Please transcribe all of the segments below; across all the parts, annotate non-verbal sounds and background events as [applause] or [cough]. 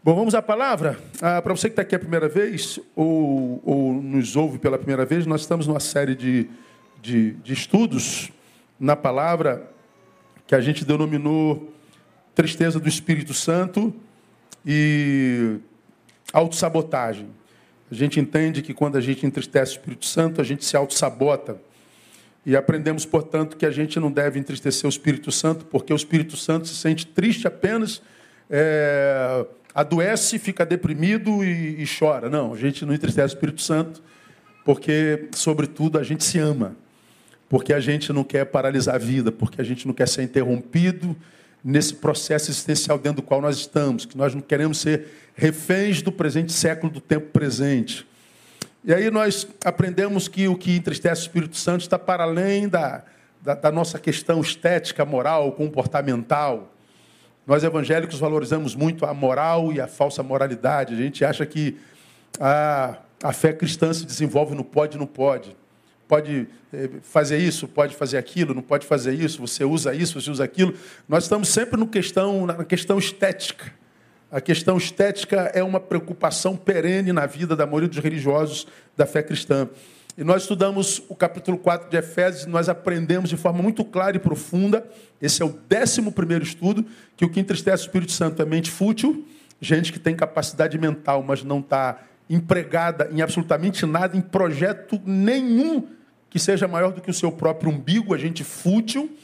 Bom, vamos à palavra. Ah, Para você que está aqui a primeira vez, ou, ou, nos ouve pela primeira vez, nós estamos numa série de, de, de estudos na palavra que a gente denominou Tristeza do Espírito Santo e autossabotagem. A gente entende que quando a gente entristece o Espírito Santo, a gente se autossabota. E aprendemos, portanto, que a gente não deve entristecer o Espírito Santo, porque o Espírito Santo se sente triste apenas, é, adoece, fica deprimido e, e chora. Não, a gente não entristece o Espírito Santo, porque, sobretudo, a gente se ama. Porque a gente não quer paralisar a vida, porque a gente não quer ser interrompido nesse processo existencial dentro do qual nós estamos, que nós não queremos ser reféns do presente século, do tempo presente. E aí nós aprendemos que o que entristece o Espírito Santo está para além da, da, da nossa questão estética, moral, comportamental. Nós evangélicos valorizamos muito a moral e a falsa moralidade. A gente acha que a, a fé cristã se desenvolve no pode e no pode. Pode eh, fazer isso, pode fazer aquilo, não pode fazer isso, você usa isso, você usa aquilo. Nós estamos sempre no questão, na questão estética. A questão estética é uma preocupação perene na vida da maioria dos religiosos da fé cristã. E nós estudamos o capítulo 4 de Efésios e nós aprendemos de forma muito clara e profunda, esse é o décimo primeiro estudo, que o que entristece o Espírito Santo é mente fútil, gente que tem capacidade mental, mas não está empregada em absolutamente nada, em projeto nenhum que seja maior do que o seu próprio umbigo, a gente fútil.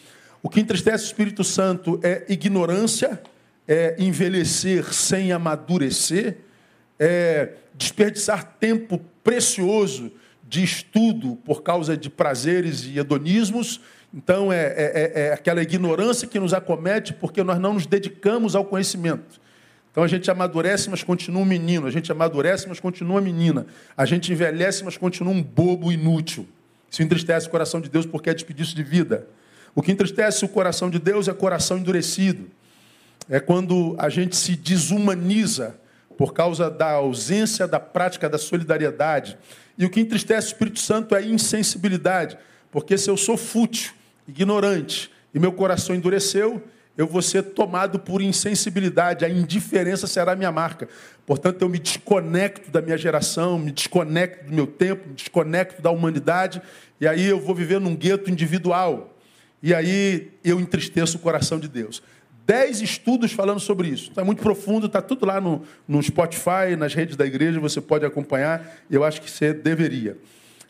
O que entristece o Espírito Santo é ignorância, é envelhecer sem amadurecer, é desperdiçar tempo precioso de estudo por causa de prazeres e hedonismos. Então, é, é, é, é aquela ignorância que nos acomete porque nós não nos dedicamos ao conhecimento. Então a gente amadurece, mas continua um menino. A gente amadurece, mas continua menina. A gente envelhece, mas continua um bobo inútil. Isso entristece o coração de Deus porque é desperdício de vida. O que entristece o coração de Deus é coração endurecido é quando a gente se desumaniza por causa da ausência da prática da solidariedade. E o que entristece o Espírito Santo é a insensibilidade, porque se eu sou fútil, ignorante, e meu coração endureceu, eu vou ser tomado por insensibilidade, a indiferença será minha marca. Portanto, eu me desconecto da minha geração, me desconecto do meu tempo, me desconecto da humanidade, e aí eu vou viver num gueto individual. E aí eu entristeço o coração de Deus dez estudos falando sobre isso. Está muito profundo, está tudo lá no, no Spotify, nas redes da igreja, você pode acompanhar, eu acho que você deveria.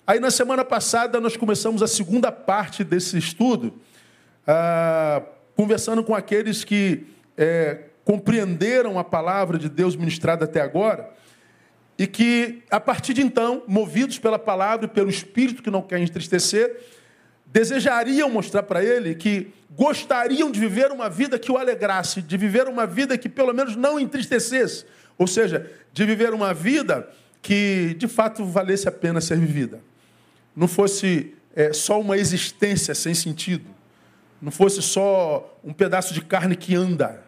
Aí na semana passada nós começamos a segunda parte desse estudo, ah, conversando com aqueles que é, compreenderam a palavra de Deus ministrada até agora, e que, a partir de então, movidos pela palavra e pelo Espírito que não quer entristecer, desejariam mostrar para ele que gostariam de viver uma vida que o alegrasse, de viver uma vida que pelo menos não entristecesse, ou seja, de viver uma vida que de fato valesse a pena ser vivida. Não fosse é, só uma existência sem sentido, não fosse só um pedaço de carne que anda,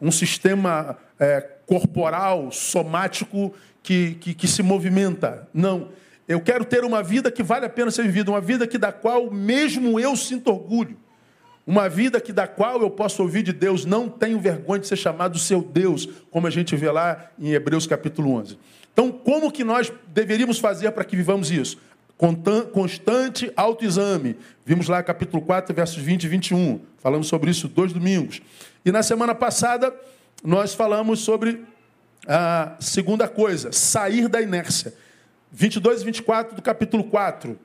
um sistema é, corporal, somático que, que, que se movimenta. Não eu quero ter uma vida que vale a pena ser vivida, uma vida que da qual mesmo eu sinto orgulho. Uma vida que da qual eu posso ouvir de Deus, não tenho vergonha de ser chamado seu Deus, como a gente vê lá em Hebreus capítulo 11. Então, como que nós deveríamos fazer para que vivamos isso? Constante autoexame. Vimos lá capítulo 4, versos 20 e 21. Falamos sobre isso dois domingos. E na semana passada, nós falamos sobre a segunda coisa, sair da inércia. 22 e 24 do capítulo 4.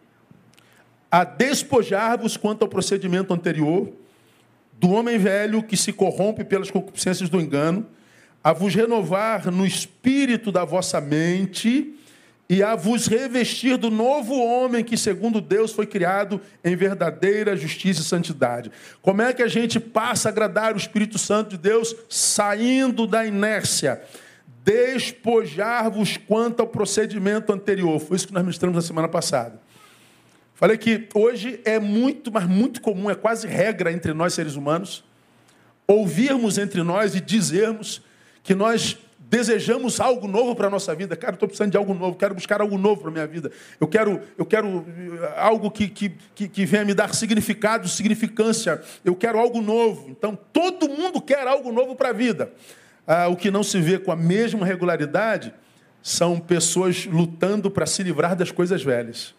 A despojar-vos quanto ao procedimento anterior, do homem velho que se corrompe pelas concupiscências do engano, a vos renovar no espírito da vossa mente e a vos revestir do novo homem que, segundo Deus, foi criado em verdadeira justiça e santidade. Como é que a gente passa a agradar o Espírito Santo de Deus saindo da inércia? despojar-vos quanto ao procedimento anterior. Foi isso que nós ministramos na semana passada. Falei que hoje é muito, mas muito comum, é quase regra entre nós seres humanos, ouvirmos entre nós e dizermos que nós desejamos algo novo para a nossa vida. Cara, estou precisando de algo novo, quero buscar algo novo para a minha vida. Eu quero, eu quero eh, algo que, que, que, que venha me dar significado, significância. Eu quero algo novo. Então, todo mundo quer algo novo para a vida. ah, o que não se vê com a mesma regularidade são pessoas lutando para se livrar das coisas velhas.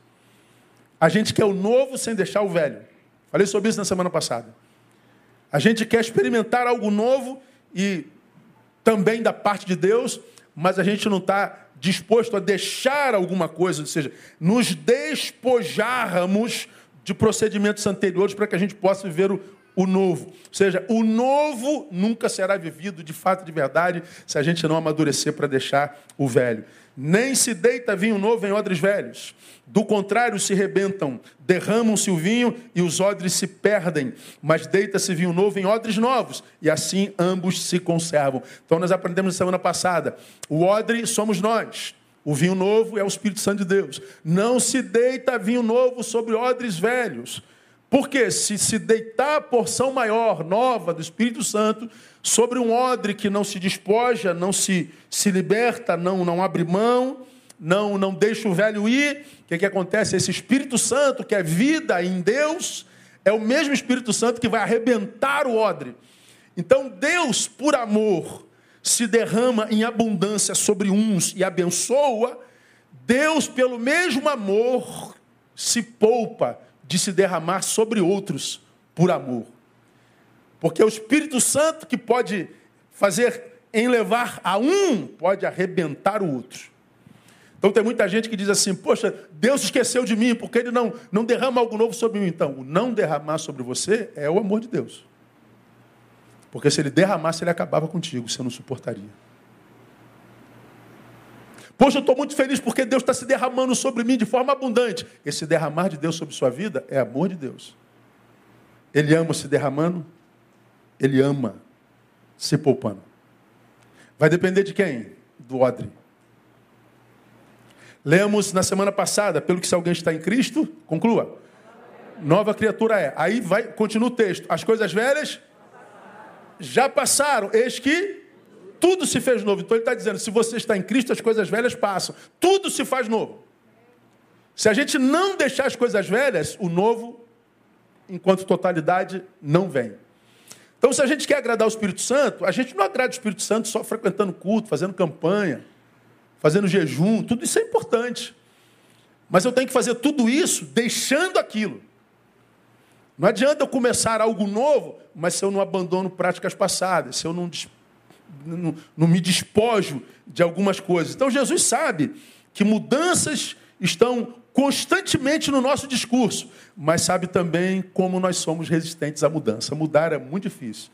A gente quer o novo sem deixar o velho. Falei sobre isso na semana passada. A gente quer experimentar algo novo e também da parte de Deus, mas a gente não está disposto a deixar alguma coisa, ou seja, nos despojarmos de procedimentos anteriores para que a gente possa viver o, o novo. Ou seja, o novo nunca será vivido de fato de verdade se a gente não amadurecer para deixar o velho. Nem se deita vinho novo em odres velhos. Do contrário, se rebentam, derramam-se o vinho e os odres se perdem. Mas deita-se vinho novo em odres novos, e assim ambos se conservam. Então, nós aprendemos na semana passada: o odre somos nós. O vinho novo é o Espírito Santo de Deus. Não se deita vinho novo sobre odres velhos. Porque se se deitar a porção maior, nova do Espírito Santo, sobre um odre que não se despoja, não se, se liberta, não, não abre mão, não, não deixa o velho ir, o que, que acontece? Esse Espírito Santo, que é vida em Deus, é o mesmo Espírito Santo que vai arrebentar o odre. Então Deus, por amor, se derrama em abundância sobre uns e abençoa, Deus, pelo mesmo amor, se poupa de se derramar sobre outros por amor. Porque é o Espírito Santo que pode fazer em levar a um, pode arrebentar o outro. Então tem muita gente que diz assim: Poxa, Deus esqueceu de mim, porque Ele não, não derrama algo novo sobre mim. Então, o não derramar sobre você é o amor de Deus. Porque se Ele derramasse, Ele acabava contigo, você não suportaria. Poxa, eu estou muito feliz porque Deus está se derramando sobre mim de forma abundante. Esse derramar de Deus sobre sua vida é amor de Deus. Ele ama se derramando, ele ama se poupando. Vai depender de quem? Do odre. Lemos na semana passada, pelo que se alguém está em Cristo, conclua. Nova criatura é. Aí vai, continua o texto. As coisas velhas já passaram. Eis que tudo se fez novo. Então ele está dizendo: se você está em Cristo, as coisas velhas passam. Tudo se faz novo. Se a gente não deixar as coisas velhas, o novo, enquanto totalidade, não vem. Então, se a gente quer agradar o Espírito Santo, a gente não agrada o Espírito Santo só frequentando culto, fazendo campanha, fazendo jejum, tudo isso é importante. Mas eu tenho que fazer tudo isso deixando aquilo. Não adianta eu começar algo novo, mas se eu não abandono práticas passadas, se eu não não, não me despojo de algumas coisas. Então Jesus sabe que mudanças estão constantemente no nosso discurso, mas sabe também como nós somos resistentes à mudança. Mudar é muito difícil.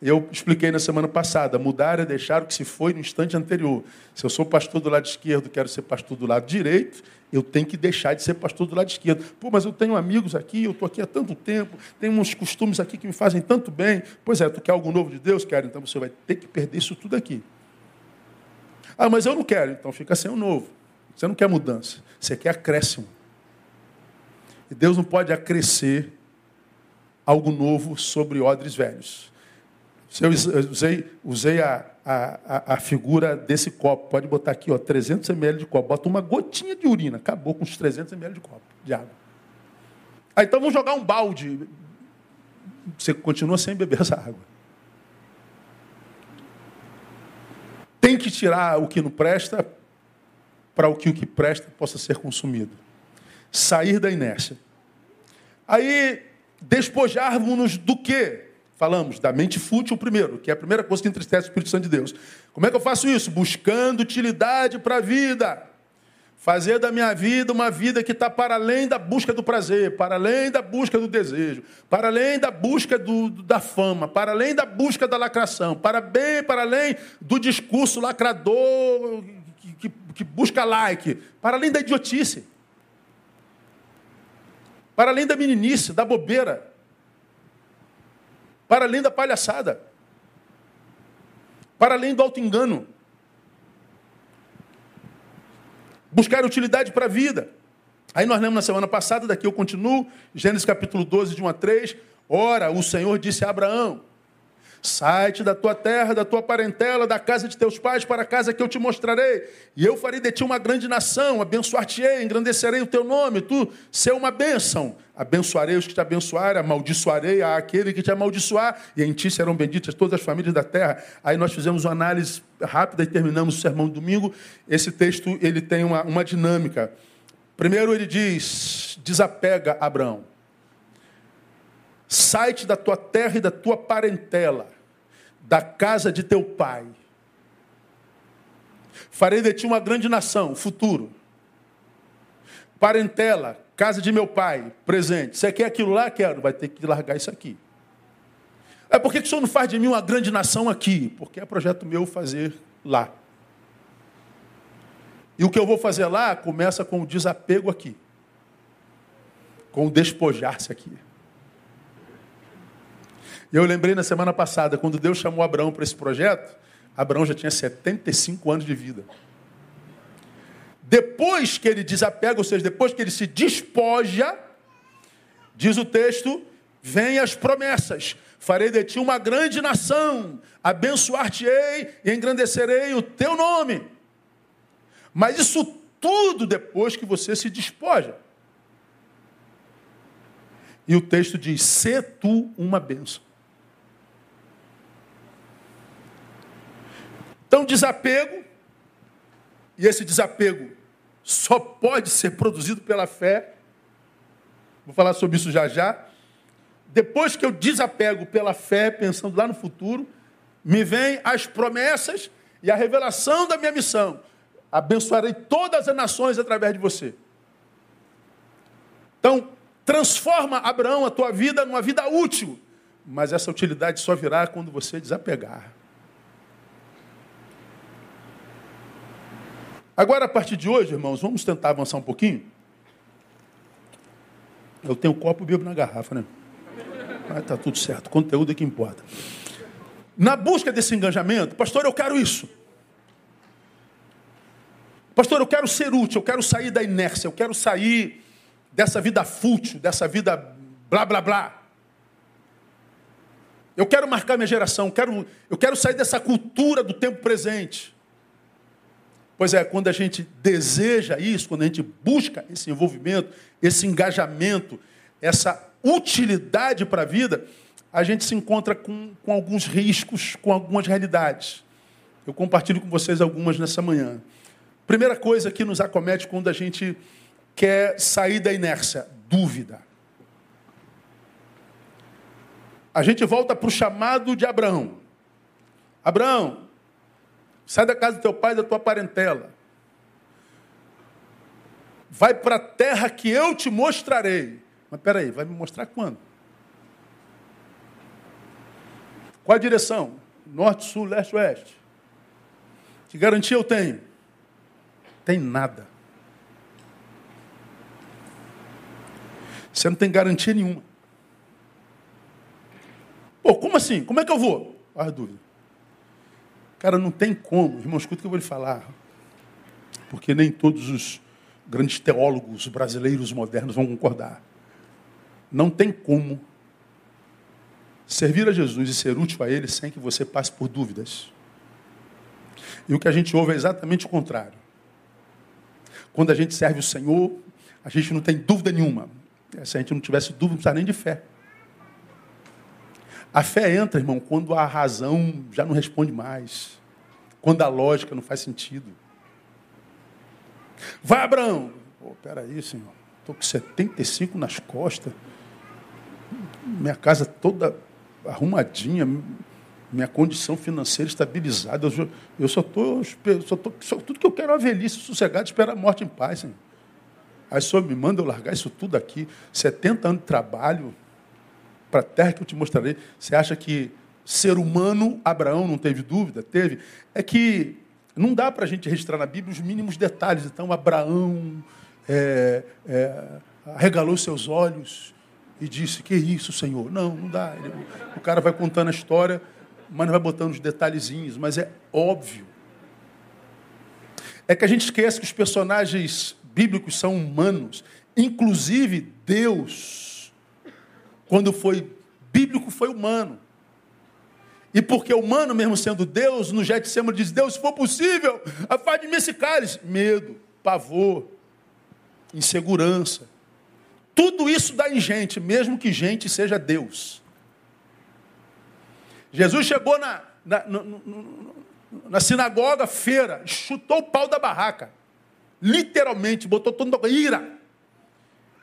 Eu expliquei na semana passada, mudar é deixar o que se foi no instante anterior. Se eu sou pastor do lado esquerdo, quero ser pastor do lado direito, eu tenho que deixar de ser pastor do lado esquerdo. Pô, mas eu tenho amigos aqui, eu estou aqui há tanto tempo, tenho uns costumes aqui que me fazem tanto bem. Pois é, tu quer algo novo de Deus? Quero, então você vai ter que perder isso tudo aqui. Ah, mas eu não quero, então fica sem o novo. Você não quer mudança, você quer acréscimo. E Deus não pode acrescer algo novo sobre odres velhos. Eu usei, usei a, a, a, figura desse copo. Pode botar aqui, ó, 300 ml de copo. Bota uma gotinha de urina. Acabou com os 300 ml de copo de água. Aí, então vamos jogar um balde. Você continua sem beber essa água. Tem que tirar o que não presta para que o que presta possa ser consumido. Sair da inércia. Aí, despojarmos-nos do quê? Falamos da mente fútil primeiro, que é a primeira coisa que entristece o Espírito Santo de Deus. Como é que eu faço isso? Buscando utilidade para a vida. Fazer da minha vida uma vida que está para além da busca do prazer, para além da busca do desejo, para além da busca do, da fama, para além da busca da lacração, para bem, para além do discurso lacrador que, que, busca like, para além da idiotice, para além da meninice, da bobeira para além da palhaçada, para além do auto-engano. Buscar utilidade para a vida. Aí nós lemos na semana passada, daqui eu continuo, Gênesis capítulo 12, de 1 a 3. Ora, o Senhor disse a Abraão: Sai-te da tua terra, da tua parentela, da casa de teus pais, para a casa que eu te mostrarei. E eu farei de ti uma grande nação, abençoar-te-ei, engrandecerei o teu nome, tu ser uma bênção. Abençoarei os que te abençoarem, amaldiçoarei aquele que te amaldiçoar, e em ti serão benditas todas as famílias da terra. Aí nós fizemos uma análise rápida e terminamos o sermão domingo. Esse texto ele tem uma, uma dinâmica. Primeiro ele diz: desapega Abraão. Sai-te da tua terra e da tua parentela da casa de teu pai. Farei de ti uma grande nação, futuro. Parentela, casa de meu pai, presente. Você quer aquilo lá? Quero. Vai ter que largar isso aqui. É por que o senhor não faz de mim uma grande nação aqui? Porque é projeto meu fazer lá. E o que eu vou fazer lá começa com o desapego aqui. Com o despojar-se aqui. Eu lembrei na semana passada, quando Deus chamou Abraão para esse projeto, Abraão já tinha 75 anos de vida. Depois que ele desapega, ou seja, depois que ele se despoja, diz o texto, vem as promessas. Farei de ti uma grande nação, abençoar-te-ei e engrandecerei o teu nome. Mas isso tudo depois que você se despoja. E o texto diz: "Se tu uma bênção". Então, desapego, e esse desapego só pode ser produzido pela fé. Vou falar sobre isso já já. Depois que eu desapego pela fé, pensando lá no futuro, me vem as promessas e a revelação da minha missão. Abençoarei todas as nações através de você. Então, transforma, Abraão, a tua vida numa vida útil. Mas essa utilidade só virá quando você desapegar. Agora, a partir de hoje, irmãos, vamos tentar avançar um pouquinho. Eu tenho um copo e bebo na garrafa, né? Mas tá tudo certo, conteúdo é que importa. Na busca desse engajamento, pastor, eu quero isso. Pastor, eu quero ser útil, eu quero sair da inércia, eu quero sair dessa vida fútil, dessa vida blá blá blá. Eu quero marcar minha geração, eu quero, eu quero sair dessa cultura do tempo presente. Pois é, quando a gente deseja isso, quando a gente busca esse envolvimento, esse engajamento, essa utilidade para a vida, a gente se encontra com, com alguns riscos, com algumas realidades. Eu compartilho com vocês algumas nessa manhã. Primeira coisa que nos acomete quando a gente quer sair da inércia: dúvida. A gente volta para o chamado de Abraão. Abraão, Sai da casa do teu pai e da tua parentela. Vai para a terra que eu te mostrarei. Mas peraí, vai me mostrar quando? Qual a direção? Norte, sul, leste, oeste. Que garantia eu tenho? Tem nada. Você não tem garantia nenhuma. Pô, como assim? Como é que eu vou? Faz dúvida. Cara, não tem como. Irmão, escuta o que eu vou lhe falar. Porque nem todos os grandes teólogos brasileiros modernos vão concordar. Não tem como servir a Jesus e ser útil a Ele sem que você passe por dúvidas. E o que a gente ouve é exatamente o contrário. Quando a gente serve o Senhor, a gente não tem dúvida nenhuma. Se a gente não tivesse dúvida, não precisa nem de fé. A fé entra, irmão, quando a razão já não responde mais. Quando a lógica não faz sentido. Vai, Abraão. Pô, peraí, senhor. Estou com 75 nas costas. Minha casa toda arrumadinha. Minha condição financeira estabilizada. Eu, eu só estou. Só tô, só, tudo que eu quero é uma velhice sossegada, esperar a morte em paz, senhor. Aí o senhor me manda eu largar isso tudo aqui. 70 anos de trabalho para a terra que eu te mostrarei. Você acha que ser humano, Abraão não teve dúvida? Teve. É que não dá para a gente registrar na Bíblia os mínimos detalhes. Então, Abraão é, é, arregalou seus olhos e disse: Que isso, Senhor? Não, não dá. Ele, o cara vai contando a história, mas não vai botando os detalhezinhos. Mas é óbvio. É que a gente esquece que os personagens bíblicos são humanos, inclusive Deus quando foi bíblico, foi humano. E porque humano, mesmo sendo Deus, no Getsemane diz, Deus, se for possível, afaste de mim esse cálice. Medo, pavor, insegurança. Tudo isso dá em gente, mesmo que gente seja Deus. Jesus chegou na, na, no, na sinagoga, feira, chutou o pau da barraca. Literalmente, botou todo mundo ira.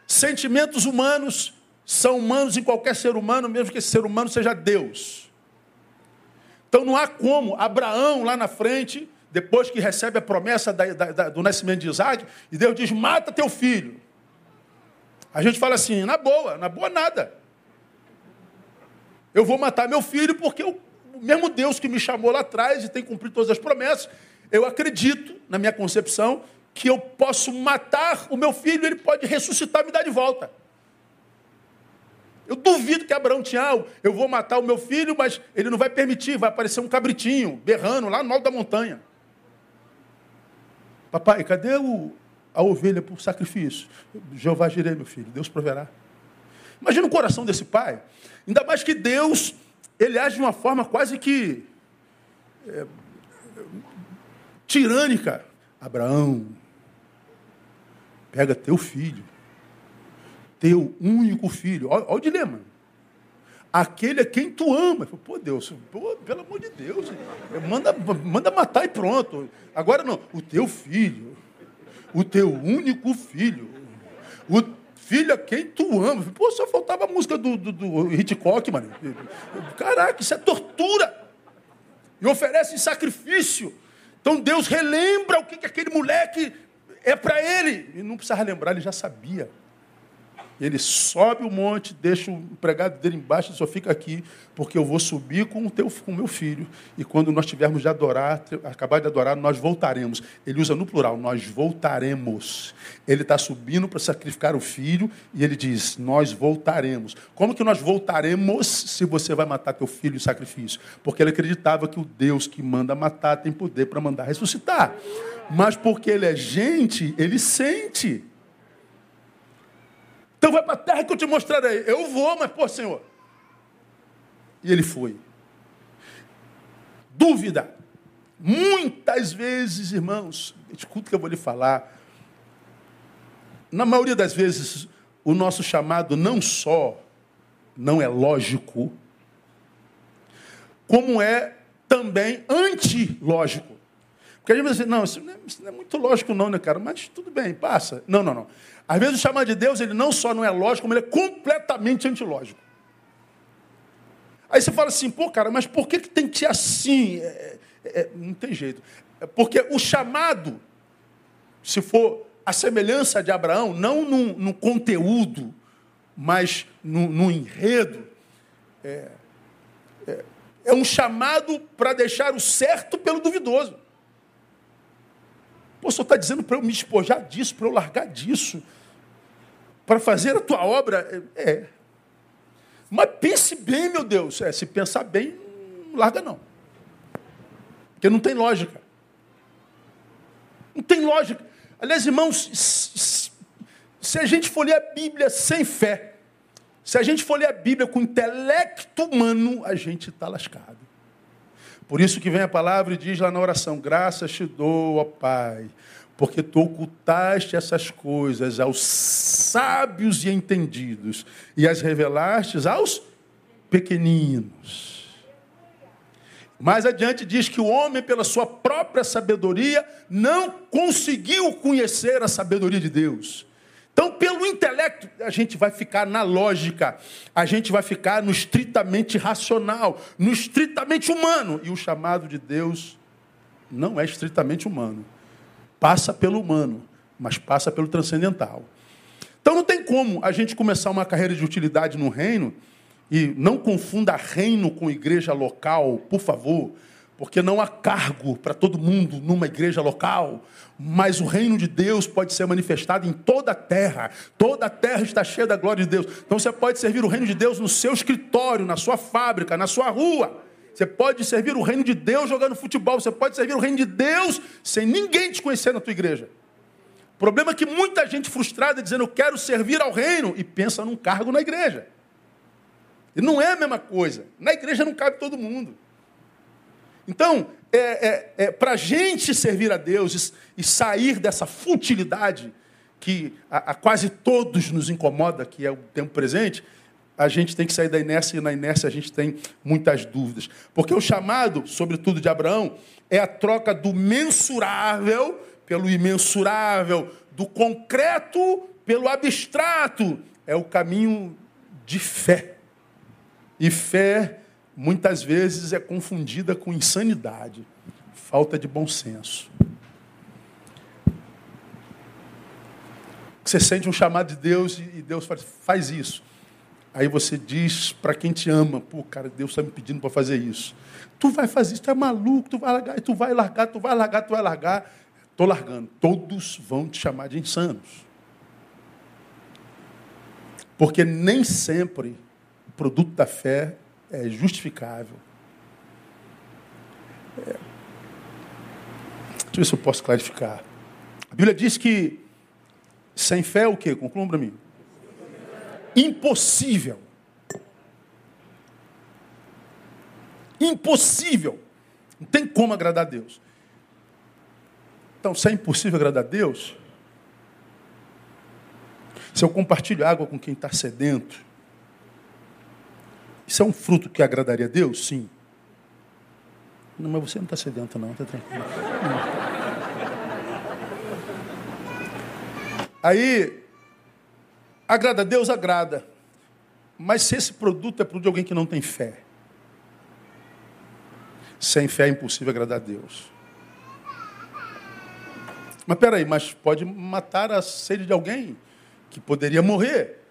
Sentimentos humanos são humanos em qualquer ser humano, mesmo que esse ser humano seja Deus. Então não há como Abraão lá na frente, depois que recebe a promessa da, da, do nascimento de Isaac, e Deus diz: mata teu filho. A gente fala assim, na boa, na boa nada. Eu vou matar meu filho porque o mesmo Deus que me chamou lá atrás e tem cumprido todas as promessas, eu acredito, na minha concepção, que eu posso matar o meu filho, ele pode ressuscitar e me dar de volta. Eu duvido que Abraão tinha, ah, eu vou matar o meu filho, mas ele não vai permitir, vai aparecer um cabritinho berrando lá no alto da montanha. Papai, cadê o, a ovelha para o sacrifício? Jeová girei, meu filho, Deus proverá. Imagina o coração desse pai. Ainda mais que Deus, ele age de uma forma quase que é, tirânica. Abraão, pega teu filho, teu único filho. Olha, olha o dilema. Aquele é quem tu ama. Pô, Deus, pô, pelo amor de Deus, manda, manda matar e pronto. Agora não, o teu filho, o teu único filho, o filho a quem tu ama. Pô, só faltava a música do, do, do Hitchcock, mano. Caraca, isso é tortura. E oferece sacrifício. Então Deus relembra o que, que aquele moleque é para ele. E não precisava lembrar, ele já sabia. Ele sobe o monte, deixa o empregado dele embaixo só fica aqui, porque eu vou subir com o teu, com o meu filho. E quando nós tivermos de adorar, acabar de adorar, nós voltaremos. Ele usa no plural, nós voltaremos. Ele está subindo para sacrificar o filho e ele diz, nós voltaremos. Como que nós voltaremos se você vai matar teu filho em sacrifício? Porque ele acreditava que o Deus que manda matar tem poder para mandar ressuscitar. Mas porque ele é gente, ele sente. Então vai para a terra que eu te mostrarei. Eu vou, mas, pô, Senhor. E ele foi. Dúvida. Muitas vezes, irmãos, escuta o que eu vou lhe falar. Na maioria das vezes, o nosso chamado não só não é lógico, como é também antilógico. Porque gente vai dizer, não, isso não, é, isso não é muito lógico não, né, cara? Mas tudo bem, passa. Não, não, não. Às vezes o chamado de Deus, ele não só não é lógico, como ele é completamente antilógico. Aí você fala assim, pô, cara, mas por que, que tem que ser assim? É, é, é não tem jeito. É porque o chamado, se for a semelhança de Abraão, não no, no conteúdo, mas no, no enredo, é, é, é um chamado para deixar o certo pelo duvidoso. Pô, senhor está dizendo para eu me espojar disso, para eu largar disso, para fazer a tua obra? É. Mas pense bem, meu Deus. É, se pensar bem, não larga não. Porque não tem lógica. Não tem lógica. Aliás, irmãos, se a gente for ler a Bíblia sem fé, se a gente for ler a Bíblia com intelecto humano, a gente está lascado. Por isso que vem a palavra e diz lá na oração: Graças te dou, ó Pai, porque tu ocultaste essas coisas aos sábios e entendidos e as revelaste aos pequeninos. Mais adiante diz que o homem, pela sua própria sabedoria, não conseguiu conhecer a sabedoria de Deus. Então, pelo intelecto, a gente vai ficar na lógica, a gente vai ficar no estritamente racional, no estritamente humano. E o chamado de Deus não é estritamente humano. Passa pelo humano, mas passa pelo transcendental. Então, não tem como a gente começar uma carreira de utilidade no reino, e não confunda reino com igreja local, por favor porque não há cargo para todo mundo numa igreja local, mas o reino de Deus pode ser manifestado em toda a terra. Toda a terra está cheia da glória de Deus. Então você pode servir o reino de Deus no seu escritório, na sua fábrica, na sua rua. Você pode servir o reino de Deus jogando futebol. Você pode servir o reino de Deus sem ninguém te conhecer na tua igreja. O problema é que muita gente frustrada dizendo eu quero servir ao reino e pensa num cargo na igreja. E não é a mesma coisa. Na igreja não cabe todo mundo. Então, é, é, é para a gente servir a Deus e, e sair dessa futilidade que a, a, quase todos nos incomoda, que é o tempo presente, a gente tem que sair da inércia e na inércia a gente tem muitas dúvidas. Porque o chamado, sobretudo de Abraão, é a troca do mensurável pelo imensurável, do concreto pelo abstrato. É o caminho de fé. E fé, muitas vezes, é confundida com insanidade, falta de bom senso. Você sente um chamado de Deus e Deus faz, faz isso. Aí você diz para quem te ama, pô, cara, Deus está me pedindo para fazer isso. Tu vai fazer isso, tu é maluco, tu vai largar, tu vai largar, tu vai largar, tu vai largar. Estou largando. Todos vão te chamar de insanos. Porque nem sempre o produto da fé é justificável. É. Deixa eu ver se eu posso clarificar. A Bíblia diz que sem fé é o quê? Concluam para mim. Impossível. Impossível. Não tem como agradar a Deus. Então, se é impossível agradar a Deus, se eu compartilho água com quem está sedento, isso é um fruto que agradaria a Deus? Sim. Não, mas você não está sedento, não, está tranquilo. [laughs] Aí, agrada a Deus, agrada. Mas se esse produto é produto de alguém que não tem fé, sem fé é impossível agradar a Deus. Mas peraí, mas pode matar a sede de alguém? que poderia morrer.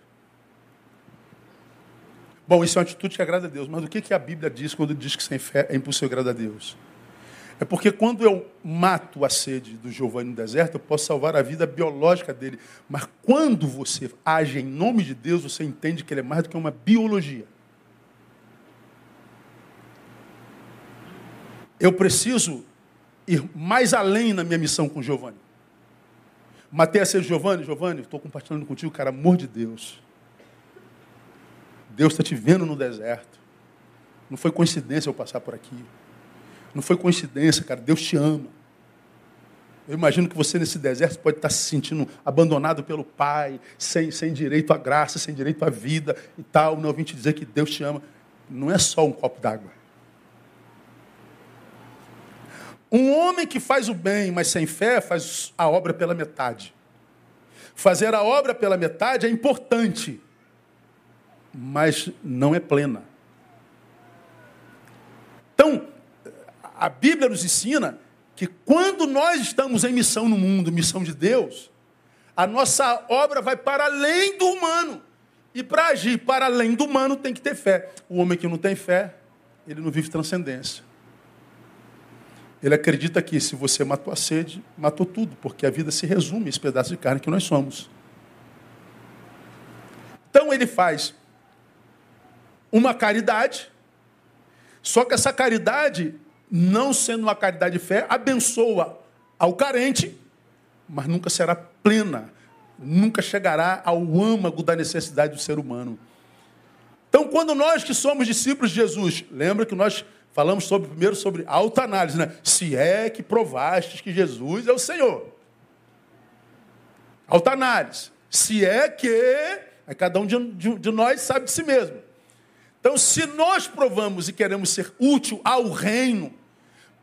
Bom, isso é uma atitude que agrada a Deus. Mas o que, que a Bíblia diz quando diz que sem fé é impossível agradar a Deus? É porque quando eu mato a sede do Giovanni no deserto, eu posso salvar a vida biológica dele. Mas quando você age em nome de Deus, você entende que ele é mais do que uma biologia. Eu preciso ir mais além na minha missão com Giovanni. Matei a ser Giovanni, Giovanni, estou compartilhando contigo, cara, amor de Deus. Deus está te vendo no deserto. Não foi coincidência eu passar por aqui. Não foi coincidência, cara. Deus te ama. Eu imagino que você nesse deserto pode estar se sentindo abandonado pelo Pai, sem, sem direito à graça, sem direito à vida e tal. Não, vim te dizer que Deus te ama. Não é só um copo d'água. Um homem que faz o bem, mas sem fé, faz a obra pela metade. Fazer a obra pela metade é importante, mas não é plena. Então, a Bíblia nos ensina que quando nós estamos em missão no mundo, missão de Deus, a nossa obra vai para além do humano. E para agir para além do humano tem que ter fé. O homem que não tem fé, ele não vive transcendência. Ele acredita que se você matou a sede, matou tudo, porque a vida se resume a esse pedaço de carne que nós somos. Então ele faz uma caridade, só que essa caridade, não sendo uma caridade de fé, abençoa ao carente, mas nunca será plena, nunca chegará ao âmago da necessidade do ser humano. Então, quando nós que somos discípulos de Jesus, lembra que nós Falamos sobre, primeiro sobre autoanálise, né? Se é que provastes que Jesus é o Senhor. Autoanálise. Se é que. Aí cada um de, de, de nós sabe de si mesmo. Então, se nós provamos e queremos ser útil ao reino,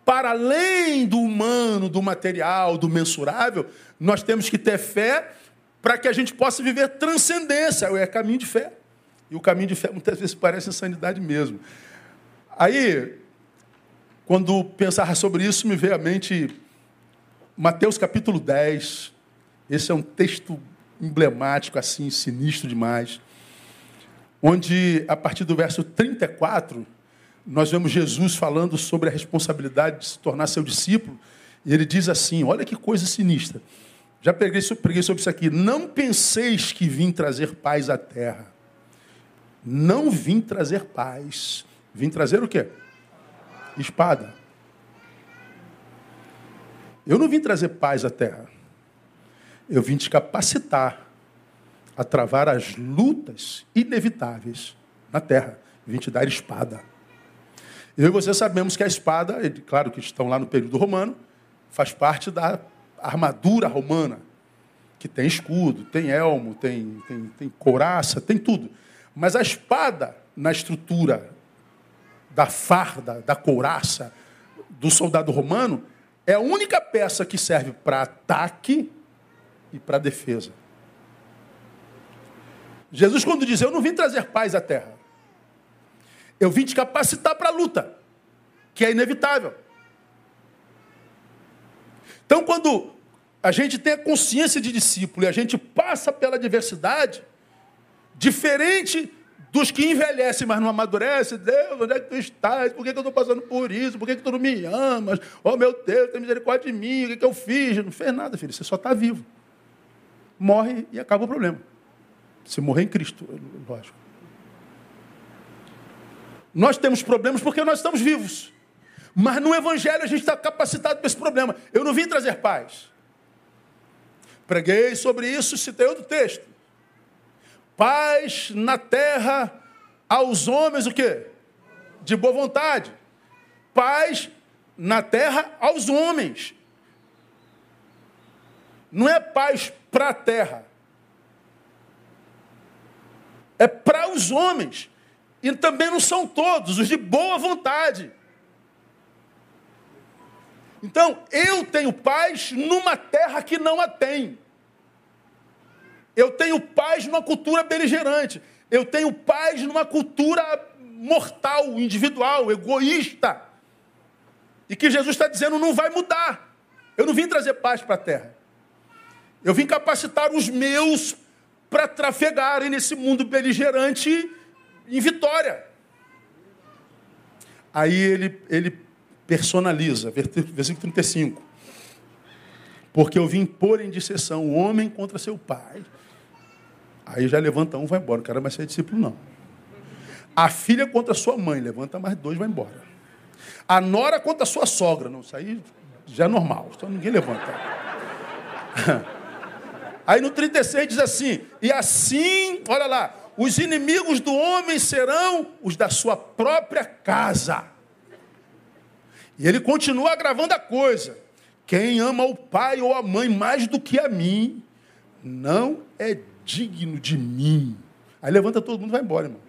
para além do humano, do material, do mensurável, nós temos que ter fé para que a gente possa viver transcendência. É caminho de fé. E o caminho de fé muitas vezes parece insanidade mesmo. Aí, quando pensar sobre isso, me veio à mente Mateus capítulo 10. Esse é um texto emblemático, assim, sinistro demais. Onde, a partir do verso 34, nós vemos Jesus falando sobre a responsabilidade de se tornar seu discípulo. E ele diz assim: olha que coisa sinistra. Já preguei, sobre isso aqui. Não penseis que vim trazer paz à terra. Não vim trazer paz, Vim trazer o quê? Espada. Eu não vim trazer paz à terra. Eu vim te capacitar a travar as lutas inevitáveis na terra. Vim te dar espada. Eu e você sabemos que a espada, claro que estão lá no período romano, faz parte da armadura romana, que tem escudo, tem elmo, tem, tem, tem couraça, tem tudo. Mas a espada, na estrutura da farda, da couraça do soldado romano, é a única peça que serve para ataque e para defesa. Jesus, quando diz: Eu não vim trazer paz à terra, eu vim te capacitar para a luta, que é inevitável. Então, quando a gente tem a consciência de discípulo e a gente passa pela adversidade, diferente dos que envelhecem, mas não amadurecem, Deus, onde é que tu estás? Por que, que eu estou passando por isso? Por que, que tu não me amas? Oh, meu Deus, tem misericórdia de mim, o que, que eu fiz? Não fez nada, filho, você só está vivo. Morre e acaba o problema. Se morrer em Cristo, lógico. Nós temos problemas porque nós estamos vivos. Mas no Evangelho a gente está capacitado para esse problema. Eu não vim trazer paz. Preguei sobre isso, citei outro texto. Paz na terra aos homens o quê? De boa vontade. Paz na terra aos homens. Não é paz para a terra. É para os homens. E também não são todos, os de boa vontade. Então, eu tenho paz numa terra que não a tem. Eu tenho paz numa cultura beligerante. Eu tenho paz numa cultura mortal, individual, egoísta. E que Jesus está dizendo não vai mudar. Eu não vim trazer paz para a terra. Eu vim capacitar os meus para trafegarem nesse mundo beligerante em vitória. Aí ele, ele personaliza, versículo 35. Porque eu vim pôr em disseção o homem contra seu pai Aí já levanta um, vai embora. Não quero mais ser discípulo, não. A filha contra sua mãe, levanta mais dois, vai embora. A nora contra sua sogra. Não, isso aí já é normal, então ninguém levanta. [laughs] Aí no 36 diz assim: E assim, olha lá, os inimigos do homem serão os da sua própria casa. E ele continua agravando a coisa. Quem ama o pai ou a mãe mais do que a mim, não é digno de mim. Aí levanta todo mundo e vai embora, irmão.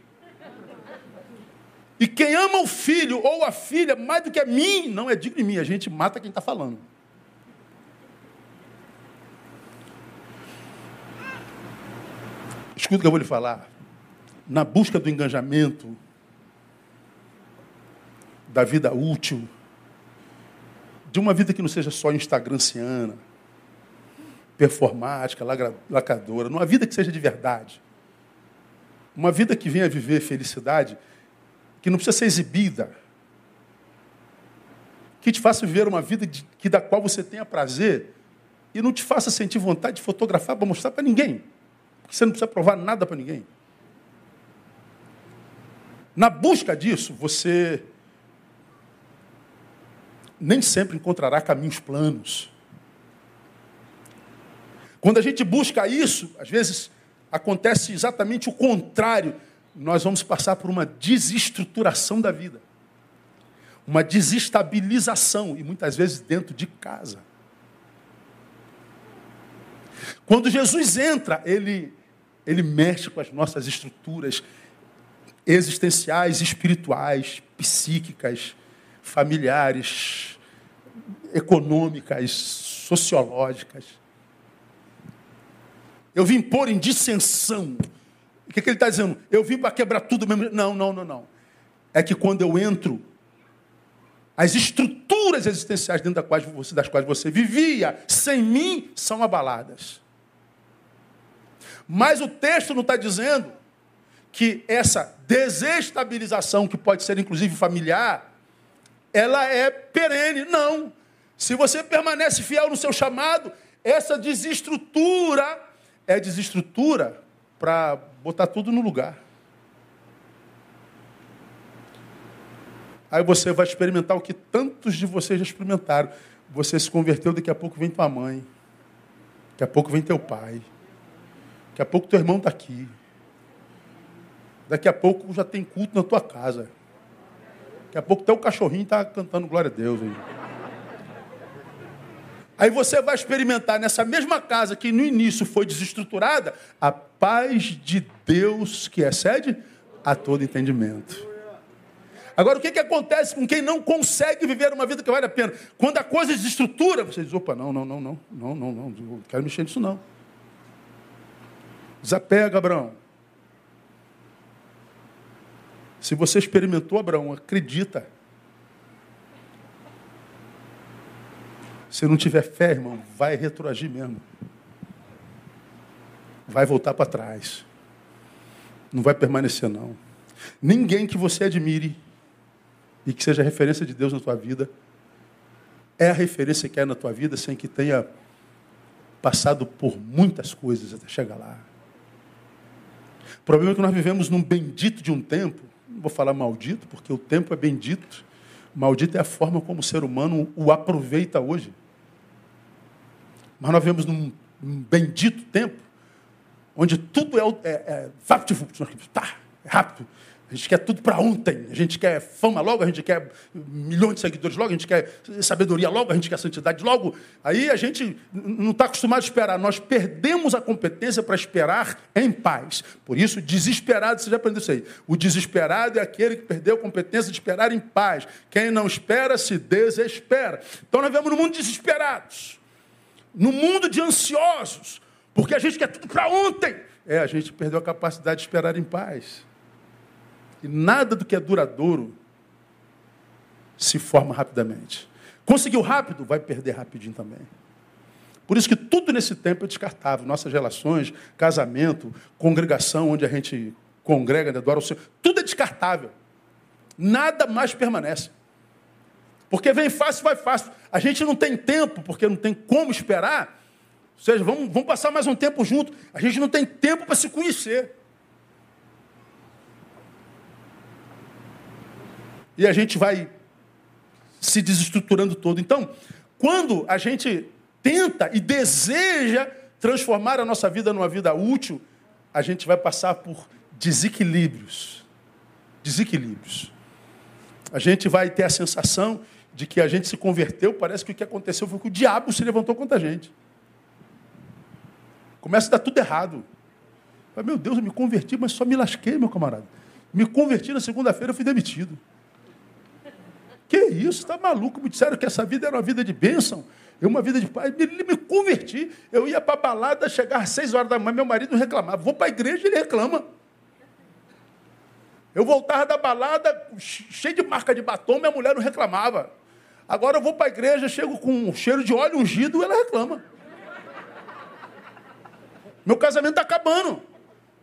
E quem ama o filho ou a filha mais do que a mim, não é digno de mim. A gente mata quem está falando. Escuta o que eu vou lhe falar. Na busca do engajamento, da vida útil, de uma vida que não seja só instagranciana, performática, lacradora, numa vida que seja de verdade. Uma vida que venha viver felicidade, que não precisa ser exibida. Que te faça viver uma vida de, que da qual você tenha prazer e não te faça sentir vontade de fotografar para mostrar para ninguém. Você não precisa provar nada para ninguém. Na busca disso, você nem sempre encontrará caminhos planos. Quando a gente busca isso, às vezes acontece exatamente o contrário. Nós vamos passar por uma desestruturação da vida, uma desestabilização, e muitas vezes dentro de casa. Quando Jesus entra, ele, ele mexe com as nossas estruturas existenciais, espirituais, psíquicas, familiares, econômicas, sociológicas. Eu vim pôr em dissensão. O que, que ele está dizendo? Eu vim para quebrar tudo mesmo. Não, não, não, não. É que quando eu entro, as estruturas existenciais dentro das quais você, das quais você vivia, sem mim, são abaladas. Mas o texto não está dizendo que essa desestabilização, que pode ser inclusive familiar, ela é perene. Não. Se você permanece fiel no seu chamado, essa desestrutura é desestrutura para botar tudo no lugar. Aí você vai experimentar o que tantos de vocês já experimentaram. Você se converteu, daqui a pouco vem tua mãe. Daqui a pouco vem teu pai. Daqui a pouco teu irmão está aqui. Daqui a pouco já tem culto na tua casa. Daqui a pouco até o cachorrinho está cantando glória a Deus. Aí. aí você vai experimentar nessa mesma casa que no início foi desestruturada, a paz de Deus que excede a todo entendimento. Agora, o que, que acontece com quem não consegue viver uma vida que vale a pena? Quando a coisa desestrutura, você diz, opa, não, não, não, não, não, não, não, não quero mexer nisso não. Desapega, Abraão. Se você experimentou, Abraão, acredita. Se não tiver fé, irmão, vai retroagir mesmo. Vai voltar para trás. Não vai permanecer, não. Ninguém que você admire e que seja referência de Deus na tua vida é a referência que é na tua vida sem que tenha passado por muitas coisas até chegar lá. O problema é que nós vivemos num bendito de um tempo não vou falar maldito, porque o tempo é bendito. Maldito é a forma como o ser humano o aproveita hoje. Mas nós vivemos num, num bendito tempo, onde tudo é, é, é, tá, é rápido. A gente quer tudo para ontem. A gente quer fama logo, a gente quer milhões de seguidores logo, a gente quer sabedoria logo, a gente quer santidade logo. Aí a gente não está acostumado a esperar. Nós perdemos a competência para esperar em paz. Por isso, desesperado, você já aprendeu isso aí. O desesperado é aquele que perdeu a competência de esperar em paz. Quem não espera, se desespera. Então nós vemos no mundo desesperados. No mundo de ansiosos. Porque a gente quer tudo para ontem. É, a gente perdeu a capacidade de esperar em paz. E nada do que é duradouro se forma rapidamente. Conseguiu rápido, vai perder rapidinho também. Por isso que tudo nesse tempo é descartável. Nossas relações, casamento, congregação, onde a gente congrega, adora o Senhor, tudo é descartável. Nada mais permanece. Porque vem fácil, vai fácil. A gente não tem tempo, porque não tem como esperar. Ou seja, vamos, vamos passar mais um tempo junto. A gente não tem tempo para se conhecer. E a gente vai se desestruturando todo. Então, quando a gente tenta e deseja transformar a nossa vida numa vida útil, a gente vai passar por desequilíbrios. Desequilíbrios. A gente vai ter a sensação de que a gente se converteu, parece que o que aconteceu foi que o diabo se levantou contra a gente. Começa a dar tudo errado. Meu Deus, eu me converti, mas só me lasquei, meu camarada. Me converti na segunda-feira, eu fui demitido. Que isso, está maluco? Me disseram que essa vida era uma vida de bênção, uma vida de paz. Me, me converti. Eu ia para a balada, chegar às seis horas da manhã, meu marido reclamava. Vou para a igreja, ele reclama. Eu voltava da balada, cheio de marca de batom, minha mulher não reclamava. Agora eu vou para a igreja, chego com um cheiro de óleo ungido, ela reclama. Meu casamento está acabando.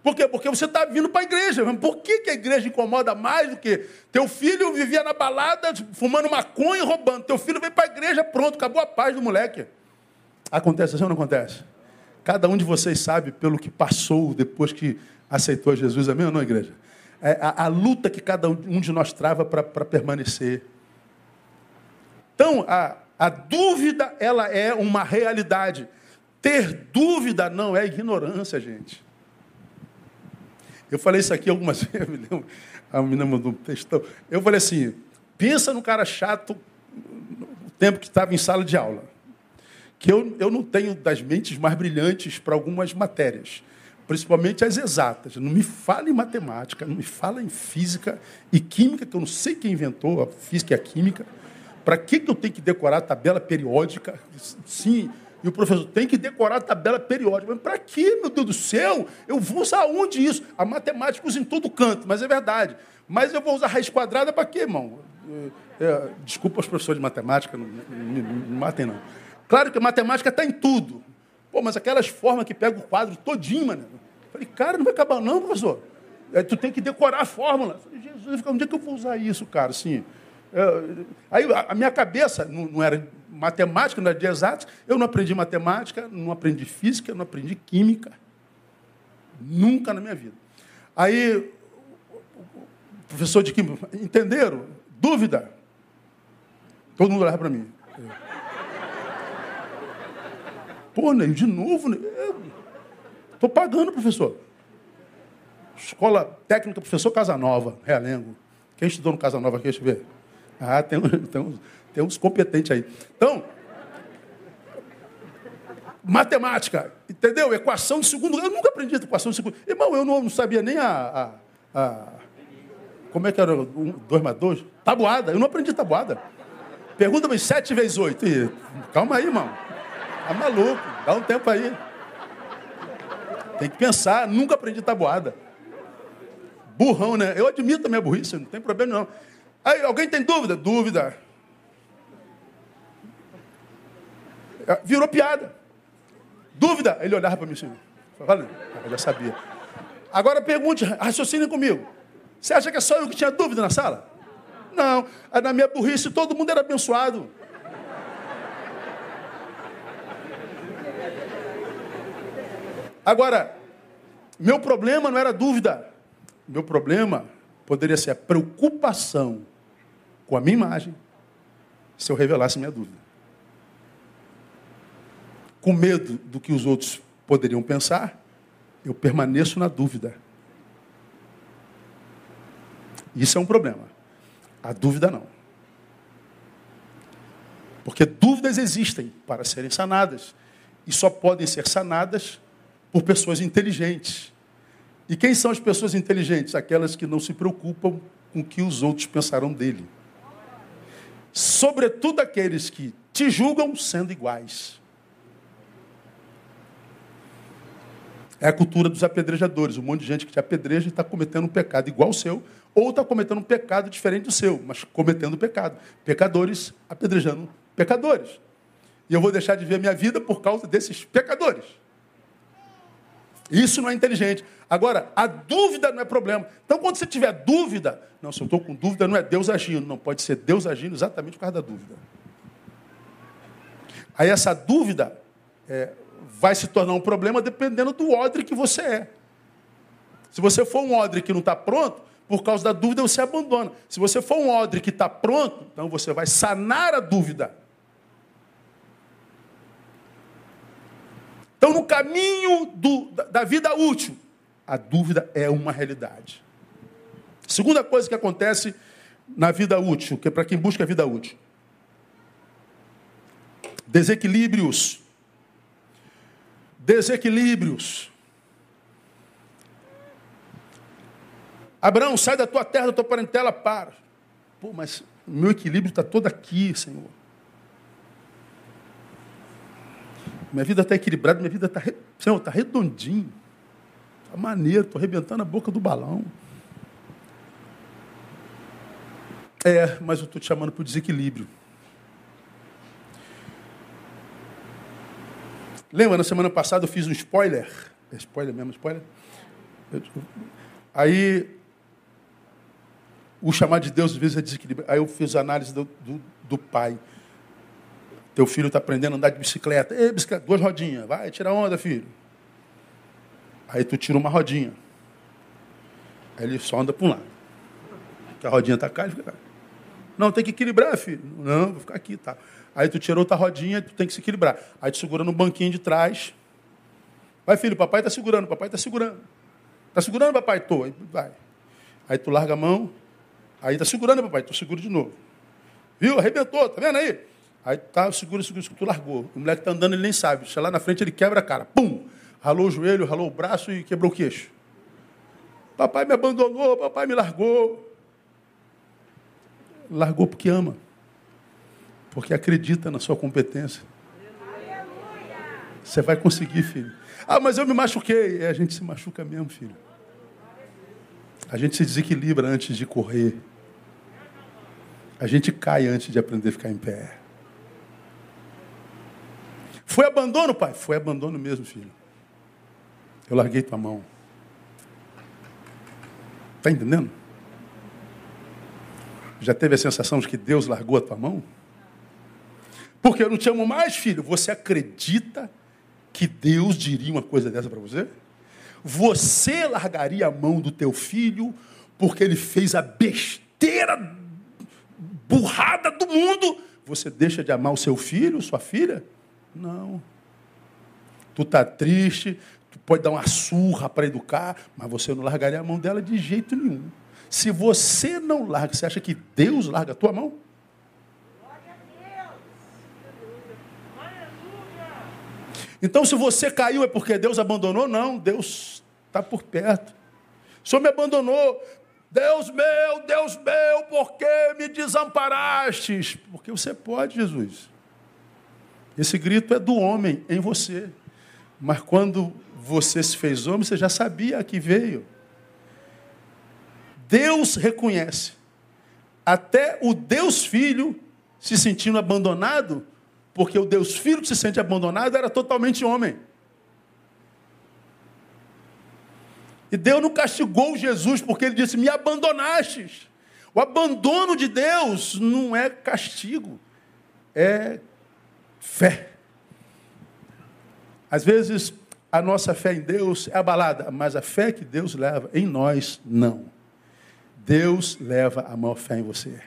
Por quê? Porque você está vindo para a igreja. Por que, que a igreja incomoda mais do que teu filho vivia na balada fumando maconha e roubando? Teu filho veio para a igreja, pronto, acabou a paz do moleque. Acontece assim ou não acontece? Cada um de vocês sabe pelo que passou depois que aceitou Jesus, amém ou não, igreja? É a, a luta que cada um de nós trava para permanecer. Então, a, a dúvida, ela é uma realidade. Ter dúvida não é ignorância, gente. Eu falei isso aqui algumas [laughs] vezes, me lembro, a menina mandou um textão. Eu falei assim, pensa no cara chato, o tempo que estava em sala de aula. Que eu, eu não tenho das mentes mais brilhantes para algumas matérias, principalmente as exatas. Não me fala em matemática, não me fala em física e química, que eu não sei quem inventou a física e a química. Para que, que eu tenho que decorar tabela periódica? Sim, e o professor tem que decorar a tabela periódica. Mas para que, meu Deus do céu? Eu vou usar onde isso? A matemática usa em todo canto, mas é verdade. Mas eu vou usar raiz quadrada para quê, irmão? É, é, desculpa os professores de matemática, não, me, matem não. Claro que a matemática está em tudo. Pô, mas aquelas formas que pega o quadro todinho, mano. Falei, cara, não vai acabar não, professor. É, tu tem que decorar a fórmula. Eu falei, Jesus, onde é que eu vou usar isso, cara? Assim, é, aí a minha cabeça não, não era matemática, não é de exatos. Eu não aprendi matemática, não aprendi física, não aprendi química. Nunca na minha vida. Aí, o professor de química, entenderam? Dúvida? Todo mundo olhava para mim. Pô, Ney, de novo? Estou pagando, professor. Escola Técnica Professor Casanova, Realengo. Quem estudou no Casanova aqui, deixa eu ver. Ah, tem, tem, uns, tem uns competentes aí. Então, matemática, entendeu? Equação de segundo Eu nunca aprendi equação de segundo Irmão, eu não, não sabia nem a, a, a, Como é que era? Um, dois mais dois? Tabuada. Eu não aprendi tabuada. Pergunta-me sete vezes oito. Calma aí, irmão. Tá maluco. Dá um tempo aí. Tem que pensar. Nunca aprendi tabuada. Burrão, né? Eu admito a minha burrice, não tem problema não. Aí, alguém tem dúvida? Dúvida. É, virou piada. Dúvida? Ele olhava para mim assim. Falei, eu já sabia. Agora pergunte, raciocine comigo. Você acha que é só eu que tinha dúvida na sala? Não. Na minha burrice todo mundo era abençoado. Agora, meu problema não era dúvida. Meu problema poderia ser a preocupação com a minha imagem se eu revelasse minha dúvida com medo do que os outros poderiam pensar, eu permaneço na dúvida. Isso é um problema. A dúvida não. Porque dúvidas existem para serem sanadas. E só podem ser sanadas por pessoas inteligentes. E quem são as pessoas inteligentes? Aquelas que não se preocupam com o que os outros pensarão dele. Sobretudo aqueles que te julgam sendo iguais. É a cultura dos apedrejadores. Um monte de gente que te apedreja e está cometendo um pecado igual ao seu, ou está cometendo um pecado diferente do seu, mas cometendo pecado. Pecadores apedrejando pecadores. E eu vou deixar de ver a minha vida por causa desses pecadores. Isso não é inteligente. Agora, a dúvida não é problema. Então, quando você tiver dúvida, não, se eu estou com dúvida, não é Deus agindo. Não pode ser Deus agindo exatamente por causa da dúvida. Aí essa dúvida é, vai se tornar um problema dependendo do odre que você é. Se você for um odre que não está pronto, por causa da dúvida você abandona. Se você for um odre que está pronto, então você vai sanar a dúvida. Então, no caminho do, da vida útil, a dúvida é uma realidade. Segunda coisa que acontece na vida útil, que é para quem busca a vida útil: desequilíbrios desequilíbrios. Abraão, sai da tua terra, da tua parentela, para. Pô, mas meu equilíbrio está todo aqui, Senhor. Minha vida está equilibrada, minha vida está, Senhor, está redondinho. Está maneiro, estou arrebentando a boca do balão. É, mas eu estou te chamando para o desequilíbrio. Lembra, na semana passada eu fiz um spoiler. É spoiler mesmo, spoiler? Aí, o chamar de Deus às vezes é desequilíbrio. Aí eu fiz a análise do, do, do pai. Teu filho está aprendendo a andar de bicicleta. Ei, bicicleta, duas rodinhas. Vai, tira onda, filho. Aí tu tira uma rodinha. Aí ele só anda para um lado. Porque a rodinha está cá, ele fica cá. Não, tem que equilibrar, filho. Não, vou ficar aqui, tá. Aí tu tirou outra rodinha, tu tem que se equilibrar. Aí tu segura no banquinho de trás. Vai, filho, papai está segurando, papai está segurando. Está segurando, papai? Tô. Aí, vai. Aí tu larga a mão. Aí está segurando, papai? Tu segura de novo. Viu? Arrebentou, tá vendo aí? Aí tá, segura, segura, segura, tu largou. O moleque tá andando, ele nem sabe. Chega lá na frente, ele quebra a cara. Pum! Ralou o joelho, ralou o braço e quebrou o queixo. Papai me abandonou, papai me largou. Largou porque ama porque acredita na sua competência. Você vai conseguir, filho. Ah, mas eu me machuquei. É, a gente se machuca mesmo, filho. A gente se desequilibra antes de correr. A gente cai antes de aprender a ficar em pé. Foi abandono, pai? Foi abandono mesmo, filho. Eu larguei tua mão. Está entendendo? Já teve a sensação de que Deus largou a tua mão? Porque eu não te amo mais, filho. Você acredita que Deus diria uma coisa dessa para você? Você largaria a mão do teu filho porque ele fez a besteira burrada do mundo? Você deixa de amar o seu filho, sua filha? Não. Tu tá triste, tu pode dar uma surra para educar, mas você não largaria a mão dela de jeito nenhum. Se você não larga, você acha que Deus larga a tua mão? Então, se você caiu é porque Deus abandonou? Não, Deus está por perto. O Senhor me abandonou. Deus meu, Deus meu, por que me desamparastes? Porque você pode, Jesus. Esse grito é do homem em você. Mas quando você se fez homem, você já sabia que veio. Deus reconhece. Até o Deus Filho se sentindo abandonado, porque o Deus Filho que se sente abandonado era totalmente homem. E Deus não castigou Jesus porque ele disse: Me abandonastes. O abandono de Deus não é castigo, é fé. Às vezes a nossa fé em Deus é abalada, mas a fé que Deus leva em nós, não. Deus leva a maior fé em você.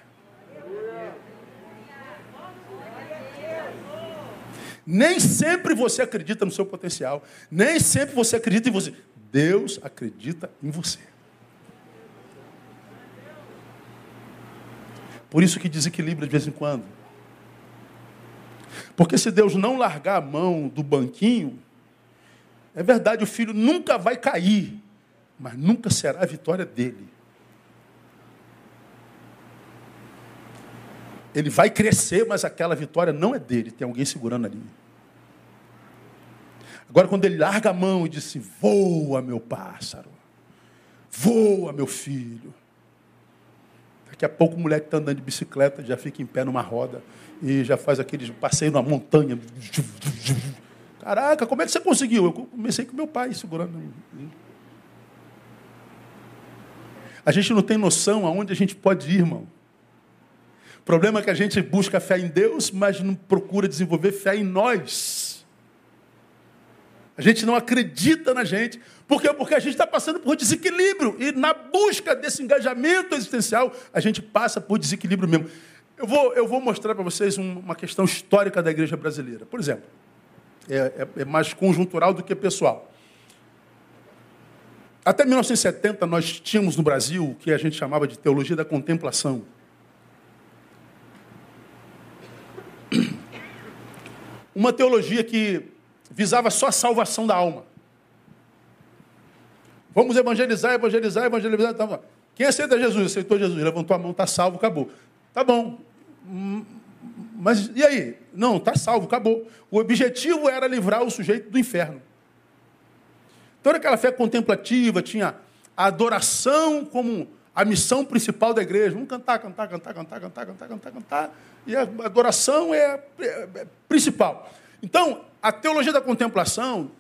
Nem sempre você acredita no seu potencial, nem sempre você acredita em você. Deus acredita em você. Por isso que desequilibra de vez em quando. Porque se Deus não largar a mão do banquinho, é verdade, o filho nunca vai cair, mas nunca será a vitória dele. Ele vai crescer, mas aquela vitória não é dele, tem alguém segurando ali. Agora, quando ele larga a mão e diz assim: Voa, meu pássaro, voa, meu filho. Daqui a pouco o moleque está andando de bicicleta, já fica em pé numa roda e já faz aqueles passeio na montanha. Caraca, como é que você conseguiu? Eu comecei com meu pai segurando. A gente não tem noção aonde a gente pode ir, irmão. O problema é que a gente busca fé em Deus, mas não procura desenvolver fé em nós. A gente não acredita na gente. Por quê? Porque a gente está passando por desequilíbrio. E na busca desse engajamento existencial, a gente passa por desequilíbrio mesmo. Eu vou, eu vou mostrar para vocês uma questão histórica da igreja brasileira. Por exemplo, é, é, é mais conjuntural do que pessoal. Até 1970, nós tínhamos no Brasil o que a gente chamava de teologia da contemplação. Uma teologia que visava só a salvação da alma. Vamos evangelizar, evangelizar, evangelizar. Tá Quem aceita Jesus? Aceitou Jesus, levantou a mão, está salvo, acabou. Tá bom. Hum, mas e aí? Não, está salvo, acabou. O objetivo era livrar o sujeito do inferno. Então, aquela fé contemplativa, tinha a adoração como a missão principal da igreja. Vamos cantar, cantar, cantar, cantar, cantar, cantar, cantar, cantar. E a adoração é, é, é principal. Então, a teologia da contemplação